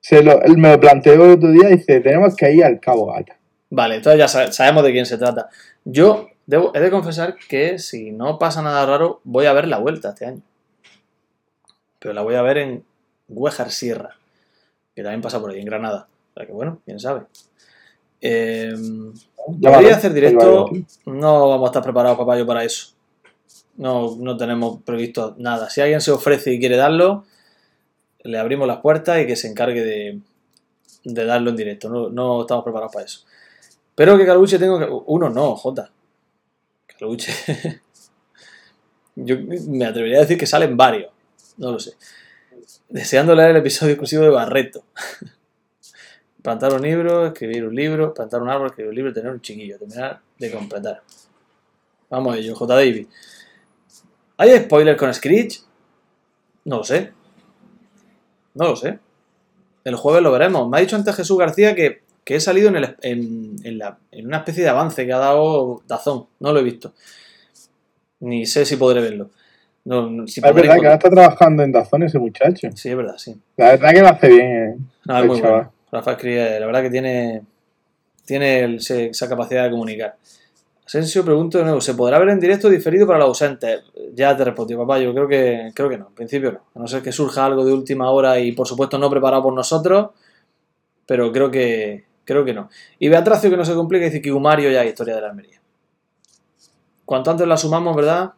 se lo, él me lo planteó el otro día y dice, tenemos que ir al Cabo Gata. Vale, entonces ya sa- sabemos de quién se trata. Yo Debo- he de confesar que si no pasa nada raro, voy a ver la vuelta este año. Pero la voy a ver en Huejar Sierra, que también pasa por ahí, en Granada. O sea que bueno, quién sabe. Eh, hacer directo, no vamos a estar preparados, papayo, para eso. No, no tenemos previsto nada. Si alguien se ofrece y quiere darlo, le abrimos las puertas y que se encargue de, de darlo en directo. No, no estamos preparados para eso. Pero que Caluche tengo que... Uno no, Jota. Caluche... Yo me atrevería a decir que salen varios. No lo sé. Deseando leer el episodio exclusivo de Barreto. Plantar un libro, escribir un libro, plantar un árbol, escribir un libro, tener un chiquillo, terminar de completar. Vamos a ello, J. David. ¿Hay spoiler con Screech? No lo sé. No lo sé. El jueves lo veremos. Me ha dicho antes Jesús García que, que he salido en, el- en- una especie de avance que ha dado Dazón. No lo he visto. Ni sé si podré verlo. No, si Es verdad que ahora está trabajando en Dazón ese muchacho. Sí, es verdad, sí. La verdad que lo hace bien, eh. No, es muy chaval. bueno. Rafa escribe, la verdad que tiene, tiene el- esa capacidad de comunicar. Asensio pregunto de nuevo, ¿se podrá ver en directo diferido para los ausentes? Ya te respondí, papá, yo creo que, creo que no, en principio no. A no ser que surja algo de última hora y por supuesto no preparado por nosotros, pero creo que, creo que no. Y Beatracio que no se complica dice que Humario ya es historia de la Almería. Cuanto antes la sumamos, ¿verdad?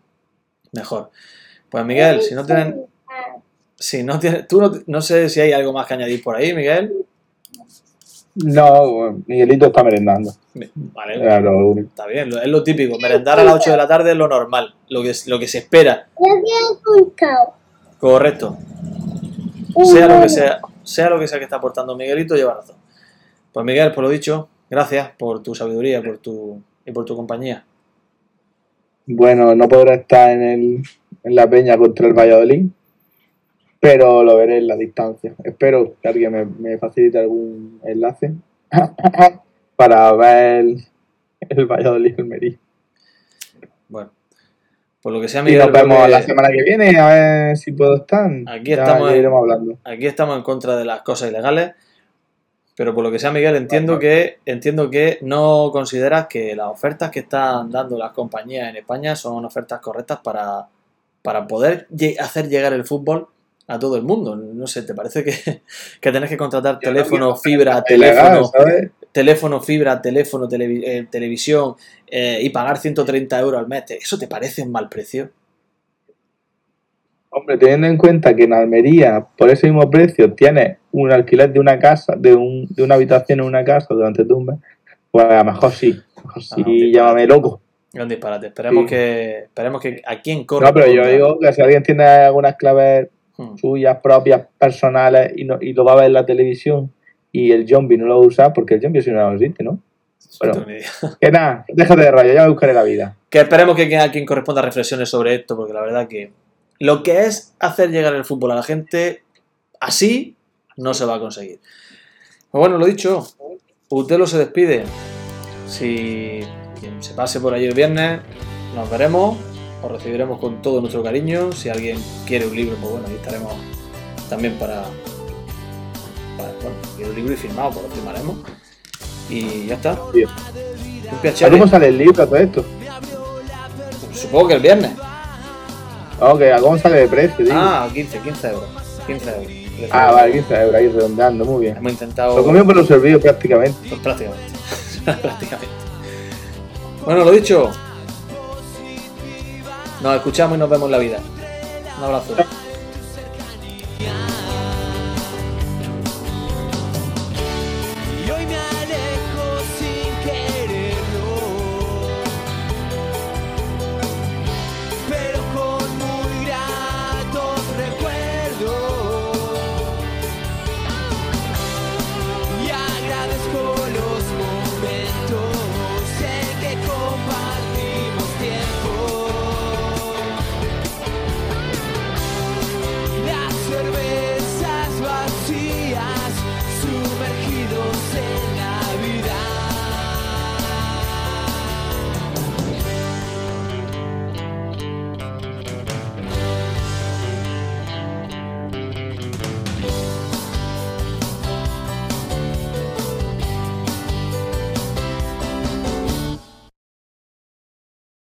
Mejor. Pues Miguel, si no tienen, si no tienes, tú no, no sé si hay algo más que añadir por ahí, Miguel. No, Miguelito está merendando. Vale, único. está bien, es lo típico. Merendar a las 8 de la tarde es lo normal, lo que, lo que se espera. Correcto. Sea lo que sea, sea lo que sea que está aportando Miguelito, lleva razón. Pues Miguel, por lo dicho, gracias por tu sabiduría por tu, y por tu compañía. Bueno, no podrá estar en, el, en la peña contra el Valladolid, pero lo veré en la distancia. Espero que alguien me, me facilite algún enlace para ver el, el Valladolid Almería. Bueno, por lo que sea, Y Miguel, nos creo vemos la semana que viene a ver si puedo estar. Aquí Ya- estamos ya en- iremos hablando. aquí estamos en contra de las cosas ilegales, pero por lo que sea, Miguel, entiendo que, entiendo que no consideras que las ofertas que están dando las compañías en España son ofertas correctas para, para poder hacer llegar el fútbol a todo el mundo. No sé, ¿te parece que, que tenés que contratar Yo teléfono, fibra, teléfono, teléfono, fibra, teléfono, televi- eh, televisión eh, y pagar 130 euros al mes? ¿Eso te parece un mal precio? Hombre, teniendo en cuenta que en Almería, por ese mismo precio, tienes un alquiler de una casa, de, un, de una habitación en una casa durante un mes, pues a lo mejor sí. A lo mejor sí, Ah, no, llámame loco. Es un disparate. Esperemos, Sí. que, esperemos que a quien corre. No, pero yo digo que si alguien tiene algunas claves Hmm. suyas propias, personales, y, no, y lo va a ver en la televisión, y el zombie no lo va a usar, porque el zombie si no existe, ¿no? No Bueno. Que nada, déjate de rollo, ya me buscaré la vida. Que esperemos que a quien corresponda reflexiones sobre esto, porque la verdad que lo que es hacer llegar el fútbol a la gente así no se va a conseguir. Pues bueno, lo dicho, Utelo se despide. Si quien se pase por allí el viernes, nos veremos, os recibiremos con todo nuestro cariño. Si alguien quiere un libro, pues bueno, ahí estaremos también para, para bueno, quiero un libro y firmado, pues lo firmaremos. Y ya está. Bien. Un ¿A piacere. cómo sale el libro todo esto? Supongo que el viernes. Ok, ¿a cómo sale de precio? digo? Ah, 15, 15 euros. 15 euros. Ah, vale, 15 euros, ahí redondeando, muy bien. Hemos intentado. Lo comió por los servidos prácticamente. Pues prácticamente. prácticamente. Bueno, lo dicho. Nos escuchamos y nos vemos en la vida. Un abrazo.